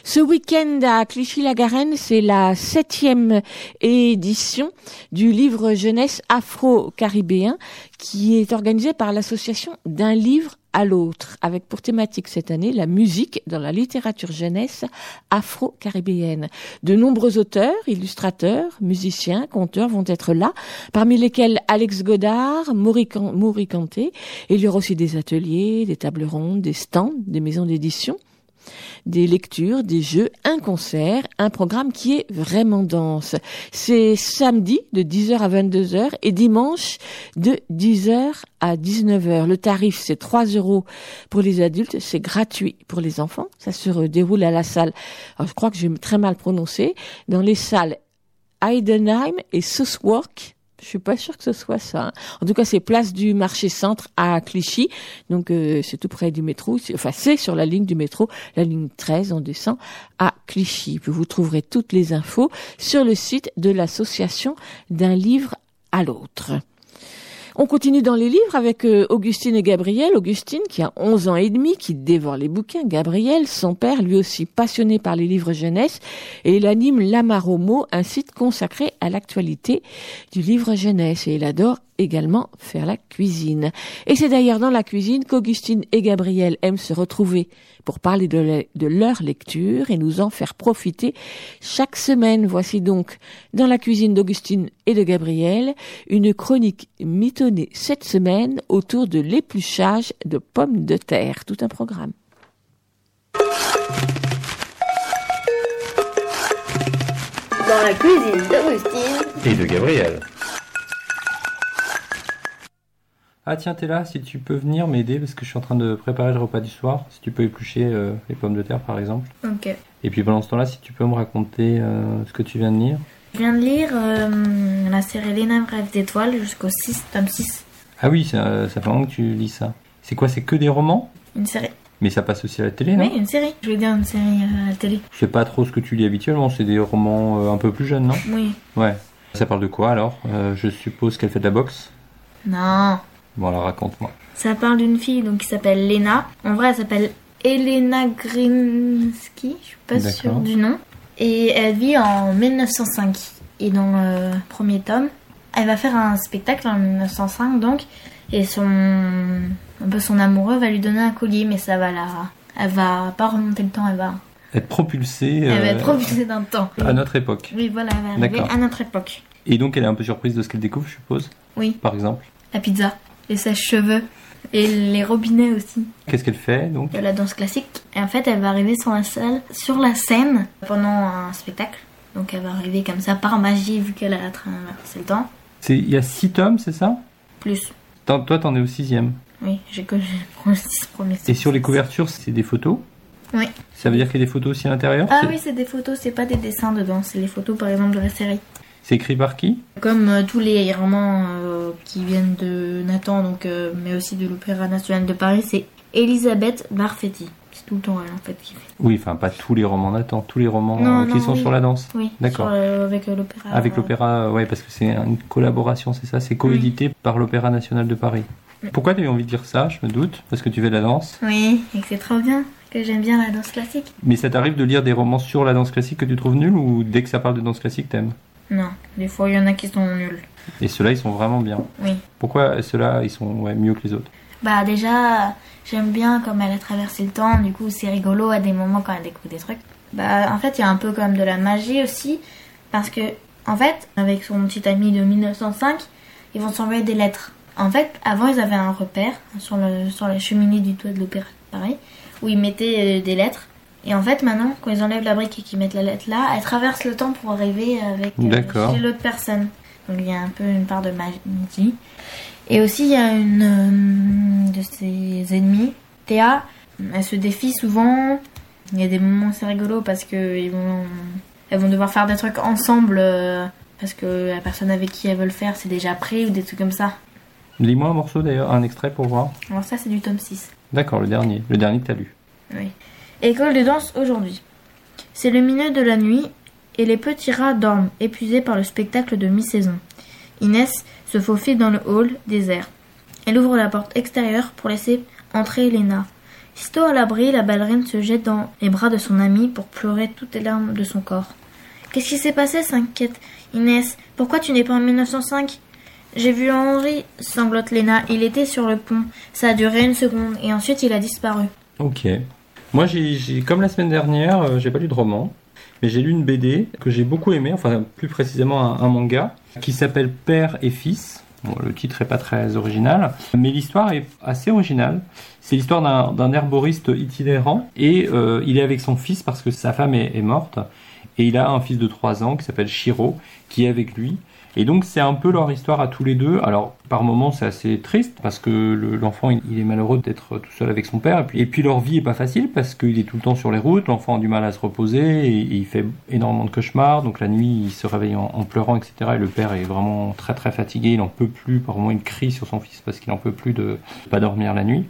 Ce week-end à Clichy-la-Garenne, c'est la septième édition du livre jeunesse afro-caribéen qui est organisé par l'association d'un livre à l'autre, avec pour thématique cette année la musique dans la littérature jeunesse afro-caribéenne. De nombreux auteurs, illustrateurs, musiciens, conteurs vont être là, parmi lesquels Alex Godard, Maurice Can- Maurice Kanté. Et il y aura aussi des ateliers, des tables rondes, des stands, des maisons d'édition des lectures, des jeux, un concert, un programme qui est vraiment dense. C'est samedi de 10h à 22h et dimanche de 10h à 19h. Le tarif, c'est 3 euros pour les adultes, c'est gratuit pour les enfants. Ça se déroule à la salle, alors je crois que j'ai très mal prononcé, dans les salles Heidenheim et Southwark. Je suis pas sûre que ce soit ça. hein. En tout cas, c'est place du marché centre à Clichy. Donc, euh, c'est tout près du métro. Enfin, c'est sur la ligne du métro, la ligne 13. On descend à Clichy. Vous trouverez toutes les infos sur le site de l'association d'un livre à l'autre. On continue dans les livres avec euh, Augustine et Gabriel. Augustine, qui a 11 ans et demi, qui dévore les bouquins. Gabriel, son père, lui aussi passionné par les livres jeunesse. Et il anime l'Amaromo, un site consacré à l'actualité du livre jeunesse. Et il adore également faire la cuisine. Et c'est d'ailleurs dans la cuisine qu'Augustine et Gabriel aiment se retrouver pour parler de, le- de leur lecture et nous en faire profiter chaque semaine. Voici donc dans la cuisine d'Augustine et de Gabriel une chronique mitonnée cette semaine autour de l'épluchage de pommes de terre. Tout un programme. Dans la cuisine d'Augustine. Et de Gabriel. Ah tiens, t'es là, si tu peux venir m'aider parce que je suis en train de préparer le repas du soir. Si tu peux éplucher euh, les pommes de terre par exemple. Ok. Et puis pendant ce temps-là, si tu peux me raconter euh, ce que tu viens de lire. Je viens de lire euh, la série Léna Rêve d'étoiles jusqu'au 6, tome 6. Ah oui, ça, ça fait longtemps que tu lis ça. C'est quoi, c'est que des romans? Une série. Mais ça passe aussi à la télé, non? Oui, une série. Je vais dire une série à la télé. Je sais pas trop ce que tu lis habituellement, c'est des romans un peu plus jeunes, non? Oui. Ouais. Ça parle de quoi alors? Je suppose qu'elle fait de la boxe? Non. Bon alors raconte-moi. Ça parle d'une fille donc qui s'appelle Léna. En vrai, elle s'appelle Elena Grinsky, je suis pas sûre du nom. Et elle vit en 1905. Et dans le premier tome, elle va faire un spectacle en 1905 donc. Et son, un peu son amoureux va lui donner un collier, mais ça va la, elle va pas remonter le temps, elle va, Être propulsée elle va euh, être propulsée dans le temps. à notre époque. Oui, voilà, elle va arriver à notre époque. Et donc elle est un peu surprise de ce qu'elle découvre, je suppose. Oui. Par exemple. La pizza, les sèche-cheveux et les robinets aussi. Qu'est-ce qu'elle fait donc? De la danse classique. Et en fait, elle va arriver sur la salle, sur la scène pendant un spectacle. Donc elle va arriver comme ça par magie vu qu'elle a traversé le temps. C'est il y a six tomes, c'est ça? Plus, Toi, t'en es au sixième. oui, j'ai que les six premiers. Et sur les couvertures, c'est des photos? Oui. Ça veut dire qu'il y a des photos aussi à l'intérieur? Ah oui, c'est des photos, c'est pas des dessins dedans, c'est les photos par exemple de la série. C'est écrit par qui? Comme euh, tous les romans euh, qui viennent de Nathan, donc, euh, mais aussi de l'Opéra National de Paris, c'est Elisabeth Barfetti. C'est tout le temps elle en fait qui fait. Oui, enfin pas tous les romans Nathan, tous les romans Non, qui non, sont oui. sur la danse. Oui, D'accord. avec l'Opéra. Avec l'opéra, ouais, parce que c'est une collaboration, c'est ça, c'est coédité par l'Opéra National de Paris. Pourquoi tu as eu envie de dire ça? Je me doute, parce que tu fais de la danse. Oui, et que c'est trop bien, que j'aime bien la danse classique. Mais ça t'arrive de lire des romans sur la danse classique que tu trouves nuls ou dès que ça parle de danse classique t'aimes? Non, des fois il y en a qui sont nuls. Et ceux-là, ils sont vraiment bien. Oui. Pourquoi ceux-là, ils sont ouais, mieux que les autres? Bah déjà, j'aime bien comme elle a traversé le temps, du coup c'est rigolo à des moments quand elle découvre des trucs. Bah en fait il y a un peu comme de la magie aussi, parce que en fait avec son petit ami de 1905, ils vont s'envoyer des lettres. En fait avant ils avaient un repère sur, le, sur la cheminée du toit de l'opéra de Paris, où ils mettaient euh, des lettres. Et en fait maintenant quand ils enlèvent la brique et qu'ils mettent la lettre là, elle traverse le temps pour arriver avec euh, l'autre personne. Donc il y a un peu une part de magie. Et aussi, il y a une euh, de ses ennemis, Théa. Elle se défie souvent. Il y a des moments assez rigolos parce que ils vont, elles vont devoir faire des trucs ensemble euh, parce que la personne avec qui elles veulent faire, c'est déjà prêt ou des trucs comme ça. Lis-moi un morceau d'ailleurs, un extrait pour voir. Alors ça, c'est du tome 6. D'accord, le dernier, le dernier que t'as lu. Oui. École de danse aujourd'hui. C'est le milieu de la nuit et les petits rats dorment, épuisés par le spectacle de mi-saison. Inès se faufile dans le hall désert. Elle ouvre la porte extérieure pour laisser entrer Elena. Sitôt à l'abri, la ballerine se jette dans les bras de son amie pour pleurer toutes les larmes de son corps. Qu'est-ce qui s'est passé? s'inquiète Inès. Pourquoi tu n'es pas en 1905 J'ai vu Henri, sanglote Lena. Il était sur le pont. Ça a duré une seconde et ensuite il a disparu. Ok. Moi, j'ai, comme la semaine dernière, euh, j'ai pas lu de roman, mais j'ai lu une BD que j'ai beaucoup aimé, enfin plus précisément un, manga, qui s'appelle Père et Fils. Bon, le titre est pas très original, mais l'histoire est assez originale. C'est l'histoire d'un herboriste itinérant et euh, il est avec son fils parce que sa femme est, est morte et il a un fils de 3 ans qui s'appelle Shiro qui est avec lui. Et donc c'est un peu leur histoire à tous les deux. Alors par moments c'est assez triste parce que le- l'enfant il, est malheureux d'être tout seul avec son père. Et puis, leur vie est pas facile parce qu'il est tout le temps sur les routes. L'enfant a du mal à se reposer et, il fait énormément de cauchemars. Donc la nuit il se réveille en, pleurant etc. Et le père est vraiment très très fatigué. Il en peut plus. Par moments il crie sur son fils parce qu'il en peut plus de pas dormir la nuit.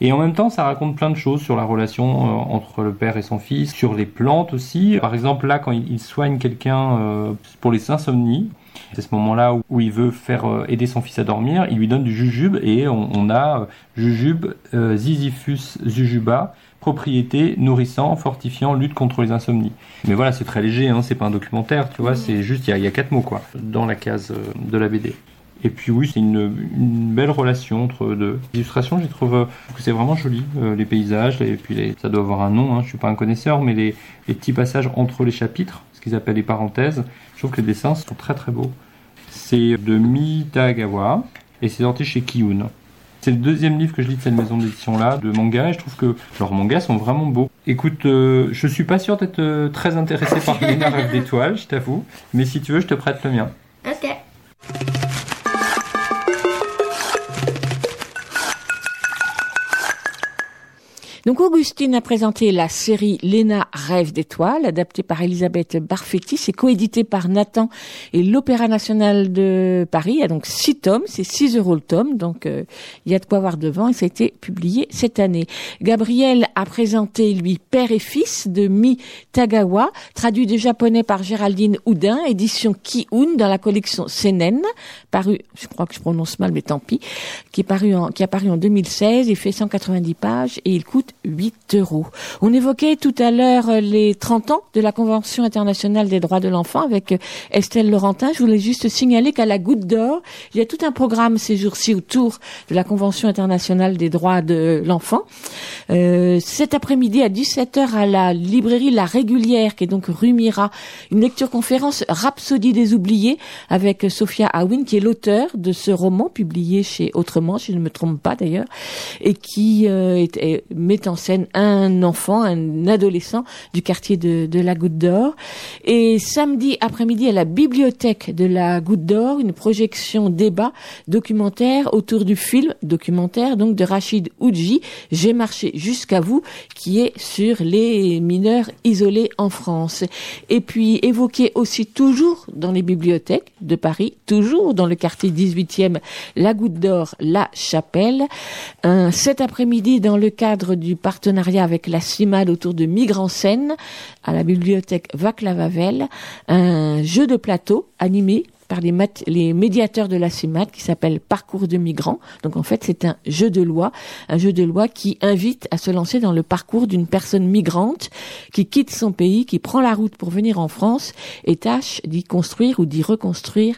Et en même temps, ça raconte plein de choses sur la relation euh, entre le père et son fils, sur les plantes aussi. Par exemple, là, quand il, il soigne quelqu'un euh, pour les insomnies, c'est ce moment-là où, il veut faire euh, aider son fils à dormir, il lui donne du jujube et on, on a euh, jujube euh, Ziziphus jujuba, propriété nourrissant, fortifiant, lutte contre les insomnies. Mais voilà, c'est très léger, hein, c'est pas un documentaire, tu vois, c'est juste, il y, y a quatre mots, quoi, dans la case euh, de la BD. Et puis oui, c'est une, une belle relation entre deux. L'illustration, je trouve que c'est vraiment joli, euh, les paysages, et puis les- ça doit avoir un nom, hein, je suis pas un connaisseur, mais les, les petits passages entre les chapitres, qu'ils appellent les parenthèses, je trouve que les dessins sont très très beaux. C'est de Mitagawa, et c'est sorti chez Kiyun. C'est le deuxième livre que je lis de cette maison d'édition-là, de manga, et je trouve que leurs mangas sont vraiment beaux. Écoute, euh, je suis pas sûr d'être euh, très intéressé par Léna Rêve d'étoiles, je t'avoue, mais si tu veux, je te prête le mien. Ok. Donc Augustine a présenté la série Léna rêve d'étoiles, adaptée par Elisabeth Barfetti, c'est coédité par Nathan et l'Opéra National de Paris. Il y a donc six tomes, c'est 6 euros le tome, donc euh, il y a de quoi voir devant et ça a été publié cette année. Gabriel a présenté lui Père et Fils de Mi Tagawa, traduit du japonais par Géraldine Houdin, édition Ki-un dans la collection Senen, paru, je crois que je prononce mal mais tant pis, qui est paru en, qui a paru en 2016, il fait 190 pages et il coûte 8 euros. On évoquait tout à l'heure euh, les 30 ans de la Convention internationale des droits de l'enfant avec euh, Estelle Laurentin. Je voulais juste signaler qu'à la Goutte d'Or, il y a tout un programme ces jours-ci autour de la Convention internationale des droits de l'enfant. Euh, cet après-midi à 17h à la librairie La Régulière, qui est donc rue Mira, une lecture-conférence Rhapsodie des oubliés avec Sophia Awin, qui est l'auteur de ce roman publié chez Autrement, si je ne me trompe pas d'ailleurs, et qui euh, met en scène un enfant, un adolescent du quartier de, la Goutte d'Or. Et samedi après-midi à la bibliothèque de la Goutte d'Or, une projection débat documentaire autour du film documentaire donc de Rachid Oudji, J'ai marché jusqu'à vous, qui est sur les mineurs isolés en France. Et puis évoqué aussi toujours dans les bibliothèques de Paris, toujours dans le quartier 18e, la Goutte d'Or, la Chapelle. Cet après-midi, dans le cadre du partenariat avec la CIMAD autour de Migrants Seine, à la bibliothèque Vaclav-Havel, un jeu de plateau animé par les, les médiateurs de la CIMAD qui s'appelle Parcours de migrants. Donc en fait, c'est un jeu de loi, un jeu de loi qui invite à se lancer dans le parcours d'une personne migrante qui quitte son pays, qui prend la route pour venir en France et tâche d'y construire ou d'y reconstruire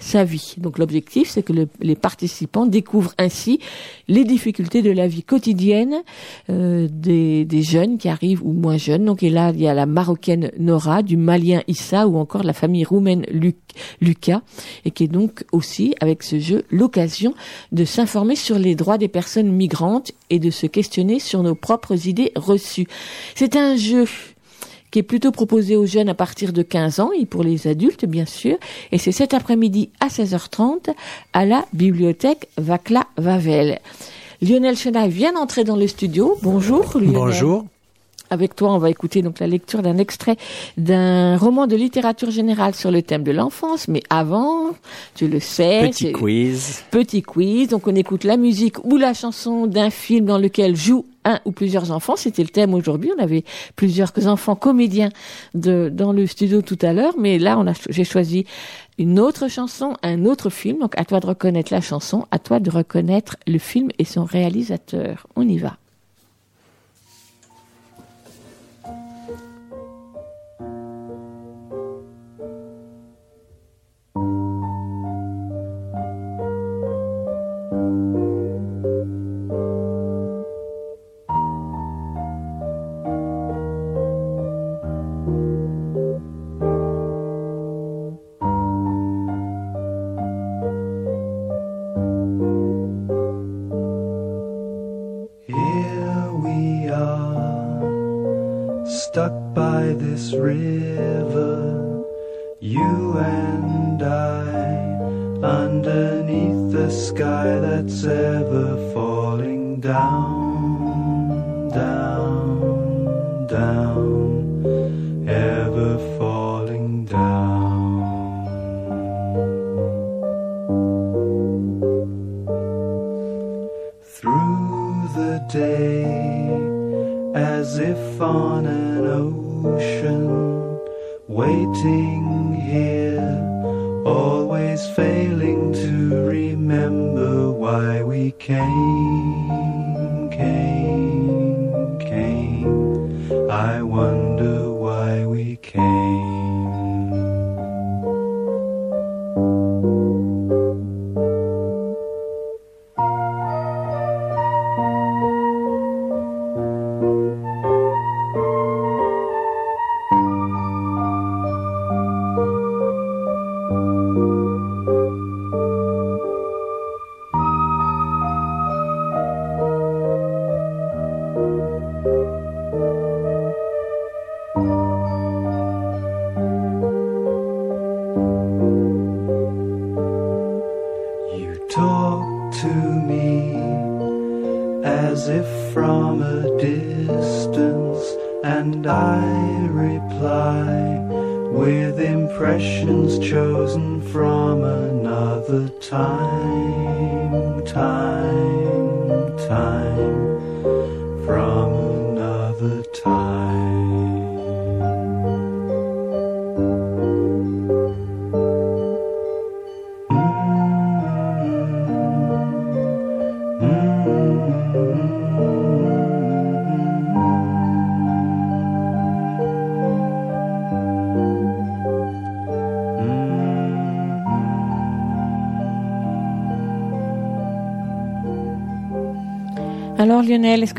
sa vie. Donc l'objectif, c'est que le- les participants découvrent ainsi les difficultés de la vie quotidienne euh, des, des jeunes qui arrivent ou moins jeunes. Donc et là, il y a la marocaine Nora, du malien Issa ou encore la famille roumaine Lu- Lucas, et qui est donc aussi, avec ce jeu, l'occasion de s'informer sur les droits des personnes migrantes et de se questionner sur nos propres idées reçues. C'est un jeu qui est plutôt proposé aux jeunes à partir de 15 ans et pour les adultes bien sûr. Et c'est cet après-midi à 16h30 à la bibliothèque Vacla Vavel. Lionel Chenaille vient d'entrer dans le studio. Bonjour Lionel. Bonjour. Avec toi, on va écouter donc la lecture d'un extrait d'un roman de littérature générale sur le thème de l'enfance. Mais avant, tu le sais, Petit quiz. Petit quiz. Donc on écoute la musique ou la chanson d'un film dans lequel joue un ou plusieurs enfants. C'était le thème aujourd'hui. On avait plusieurs enfants comédiens de, dans le studio tout à l'heure. Mais là, on a, j'ai choisi une autre chanson, un autre film. Donc à toi de reconnaître la chanson, à toi de reconnaître le film et son réalisateur. On y va. This river, you and I, underneath the sky that's ever falling down, down, down, ever falling down. through the day as if on an ocean waiting here always failing to remember why we came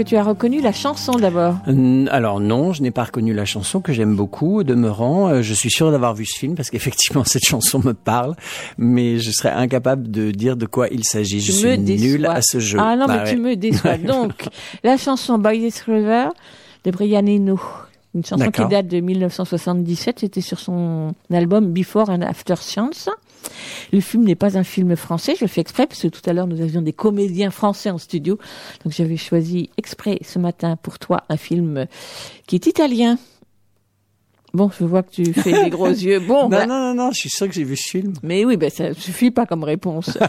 que tu as reconnu la chanson d'abord Alors non, je n'ai pas reconnu la chanson que j'aime beaucoup. Au Demeurant, euh, je suis sûr d'avoir vu ce film parce qu'effectivement cette chanson me parle, mais je serais incapable de dire de quoi il s'agit. Je Tu suis nul à ce jeu. Ah non, Bah mais tu ouais. me déçois. Donc, la chanson By This River de Brian Eno. Une chanson qui date de 1977. C'était sur son album Before and After Science. Le film n'est pas un film français. Je le fais exprès parce que tout à l'heure nous avions des comédiens français en studio. Donc j'avais choisi exprès ce matin pour toi un film qui est italien. Bon, je vois que tu fais des gros yeux. Bon, non, bah- non, non, non, je suis sûr que j'ai vu ce film. mais oui, ben ça suffit pas comme réponse.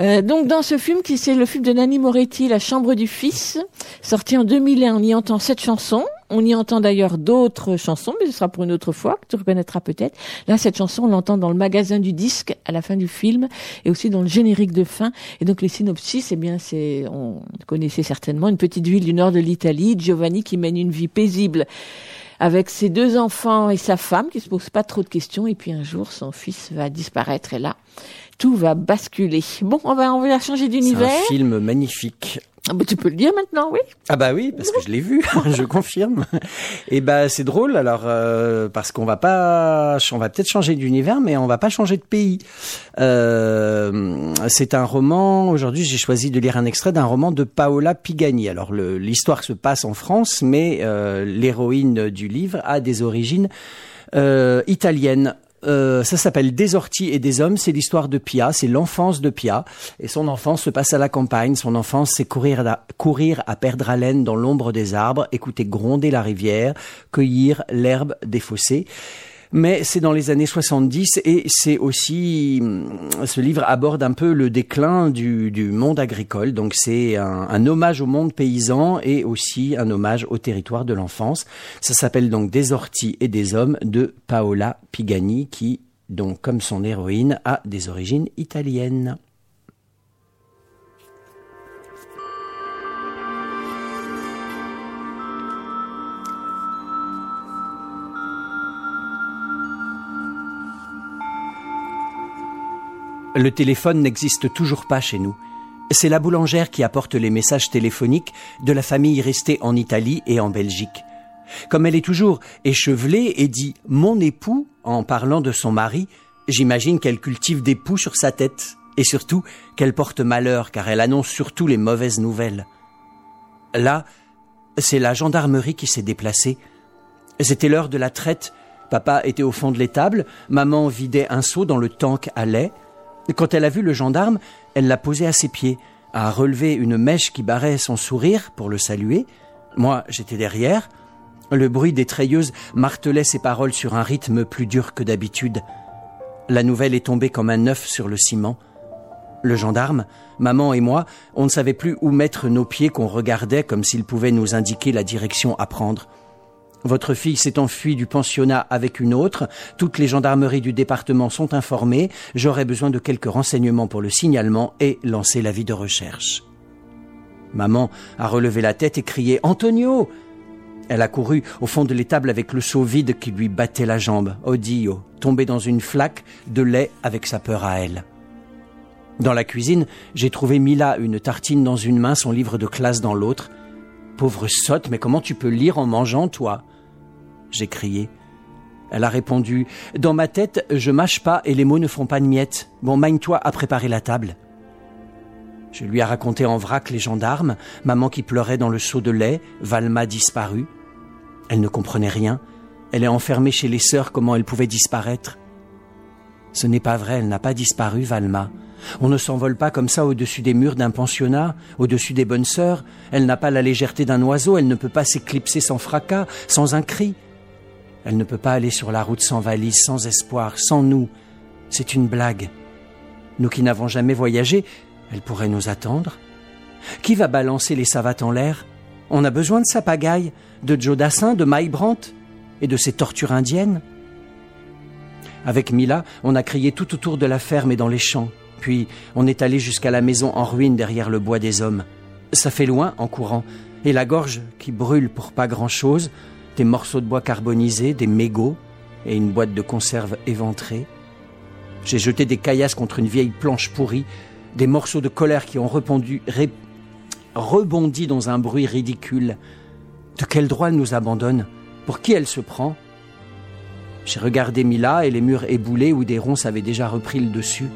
Euh, donc dans ce film, qui c'est le film de Nanni Moretti, La Chambre du Fils, sorti en 2001, on y entend cette chanson. On y entend d'ailleurs d'autres chansons, mais ce sera pour une autre fois, que tu reconnaîtras peut-être. Là, cette chanson, on l'entend dans le magasin du disque, à la fin du film, et aussi dans le générique de fin. Et donc les synopsis, eh bien, c'est, on connaissait certainement, une petite ville du nord de l'Italie, Giovanni qui mène une vie paisible avec ses deux enfants et sa femme qui se pose pas trop de questions et puis un jour son fils va disparaître et là tout va basculer. Bon, on va on va changer C'est d'univers. un film magnifique. Ah bah, tu peux le dire maintenant, oui. Ah bah oui, parce que je l'ai vu, je confirme. Et bah c'est drôle alors euh, parce qu'on va pas, on va peut-être changer d'univers, mais on va pas changer de pays. Euh, c'est un roman. Aujourd'hui, j'ai choisi de lire un extrait d'un roman de Paola Pigani. Alors l'histoire se passe en France, mais euh, l'héroïne du livre a des origines euh, italiennes. Euh, ça s'appelle Des orties et des hommes. C'est l'histoire de Pia. C'est l'enfance de Pia. Et son enfance se passe à la campagne. Son enfance, c'est courir courir à perdre haleine dans l'ombre des arbres, écouter gronder la rivière, cueillir l'herbe des fossés. Mais c'est dans les années 70 et c'est aussi hum, ce livre aborde un peu le déclin du, du monde agricole. Donc c'est un, un hommage au monde paysan et aussi un hommage au territoire de l'enfance. Ça s'appelle donc Des orties et des hommes de Paola Pigani qui, donc comme son héroïne, a des origines italiennes. Le téléphone n'existe toujours pas chez nous. C'est la boulangère qui apporte les messages téléphoniques de la famille restée en Italie et en Belgique. Comme elle est toujours échevelée et dit mon époux en parlant de son mari, j'imagine qu'elle cultive des poux sur sa tête et surtout qu'elle porte malheur car elle annonce surtout les mauvaises nouvelles. Là, c'est la gendarmerie qui s'est déplacée. C'était l'heure de la traite. Papa était au fond de l'étable, maman vidait un seau dans le tank à lait. Quand elle a vu le gendarme, elle l'a posé à ses pieds, a relevé une mèche qui barrait son sourire pour le saluer. Moi, j'étais derrière. Le bruit des treilleuses martelait ses paroles sur un rythme plus dur que d'habitude. La nouvelle est tombée comme un œuf sur le ciment. Le gendarme, maman et moi, on ne savait plus où mettre nos pieds qu'on regardait comme s'il pouvait nous indiquer la direction à prendre. Votre fille s'est enfuie du pensionnat avec une autre. Toutes les gendarmeries du département sont informées. J'aurai besoin de quelques renseignements pour le signalement et lancer l'avis de recherche. Maman a relevé la tête et crié Antonio Elle a couru au fond de l'étable avec le seau vide qui lui battait la jambe. Odio, tombé dans une flaque de lait avec sa peur à elle. Dans la cuisine, j'ai trouvé Mila, une tartine dans une main, son livre de classe dans l'autre. Pauvre sotte, mais comment tu peux lire en mangeant, toi? J'ai crié. Elle a répondu Dans ma tête, je mâche pas et les mots ne font pas de miettes. Bon, magne-toi à préparer la table. Je lui ai raconté en vrac les gendarmes, maman qui pleurait dans le seau de lait, Valma disparue. Elle ne comprenait rien. Elle est enfermée chez les sœurs, comment elle pouvait disparaître? Ce n'est pas vrai, elle n'a pas disparu, Valma. On ne s'envole pas comme ça au-dessus des murs d'un pensionnat, au-dessus des bonnes sœurs. Elle n'a pas la légèreté d'un oiseau, elle ne peut pas s'éclipser sans fracas, sans un cri. Elle ne peut pas aller sur la route sans valise, sans espoir, sans nous. C'est une blague. Nous qui n'avons jamais voyagé, elle pourrait nous attendre. Qui va balancer les savates en l'air? On a besoin de sa pagaille, de Joe Dassin, de Mike Brandt et de ses tortures indiennes. Avec Mila, on a crié tout autour de la ferme et dans les champs. Puis on est allé jusqu'à la maison en ruine derrière le bois des hommes. Ça fait loin en courant, et la gorge qui brûle pour pas grand-chose, des morceaux de bois carbonisés, des mégots et une boîte de conserve éventrée. J'ai jeté des caillasses contre une vieille planche pourrie, des morceaux de colère qui ont rebondit dans un bruit ridicule. De quel droit elle nous abandonne? Pour qui elle se prend? J'ai regardé Mila et les murs éboulés où des ronces avaient déjà repris le dessus.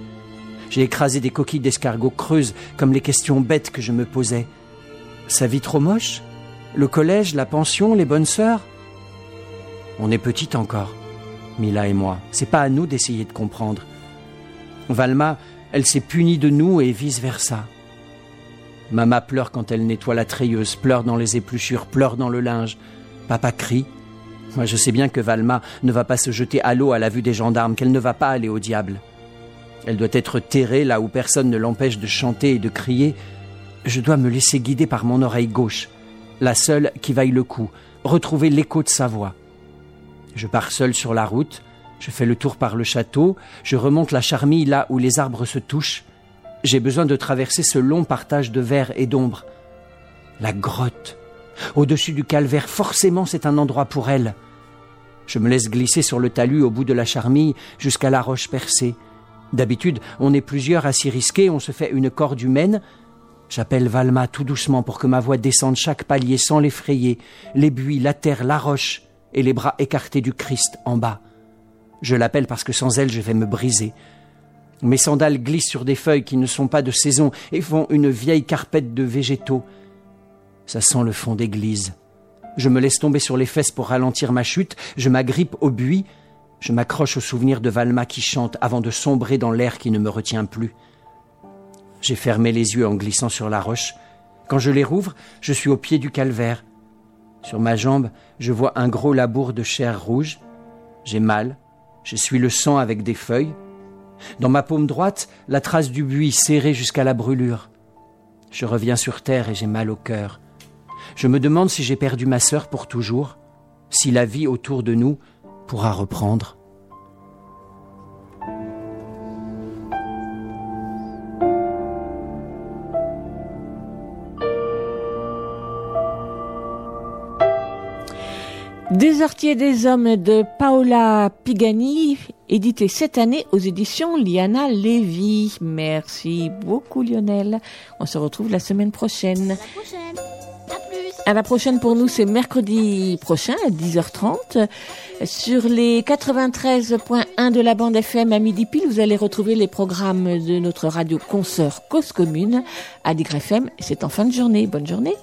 J'ai écrasé des coquilles d'escargot creuses comme les questions bêtes que je me posais. Sa vie trop moche? Le collège, la pension, les bonnes sœurs? On est petite encore, Mila et moi. C'est pas à nous d'essayer de comprendre. Valma, elle s'est punie de nous et vice-versa. Mama pleure quand elle nettoie la treilleuse, pleure dans les épluchures, pleure dans le linge. Papa crie. Moi, je sais bien que Valma ne va pas se jeter à l'eau à la vue des gendarmes, qu'elle ne va pas aller au diable. Elle doit être terrée là où personne ne l'empêche de chanter et de crier. Je dois me laisser guider par mon oreille gauche, la seule qui vaille le coup, retrouver l'écho de sa voix. Je pars seul sur la route, je fais le tour par le château, je remonte la charmille là où les arbres se touchent. J'ai besoin de traverser ce long partage de verre et d'ombre. La grotte. Au-dessus du calvaire, forcément c'est un endroit pour elle. Je me laisse glisser sur le talus au bout de la charmille jusqu'à la roche percée. D'habitude, on est plusieurs à s'y risquer, on se fait une corde humaine. J'appelle Valma tout doucement pour que ma voix descende chaque palier sans l'effrayer, les buis, la terre, la roche et les bras écartés du Christ en bas. Je l'appelle parce que sans elle, je vais me briser. Mes sandales glissent sur des feuilles qui ne sont pas de saison et font une vieille carpette de végétaux. Ça sent le fond d'église. Je me laisse tomber sur les fesses pour ralentir ma chute, je m'agrippe au buis, je m'accroche au souvenir de Valma qui chante avant de sombrer dans l'air qui ne me retient plus. J'ai fermé les yeux en glissant sur la roche. Quand je les rouvre, je suis au pied du calvaire. Sur ma jambe, je vois un gros labour de chair rouge. J'ai mal. Je suis le sang avec des feuilles. Dans ma paume droite, la trace du buis serré jusqu'à la brûlure. Je reviens sur terre et j'ai mal au cœur. Je me demande si j'ai perdu ma sœur pour toujours, si la vie autour de nous pourra reprendre. Des artiers des hommes de Paola Pigani, édité cette année aux éditions Liana Lévy. Merci beaucoup Lionel. On se retrouve la semaine prochaine. À la prochaine pour nous, c'est mercredi prochain à 10h30. Sur les 93.1 de la bande FM à midi pile, vous allez retrouver les programmes de notre radio consoeur Cause Commune à Digre FM. C'est en fin de journée. Bonne journée.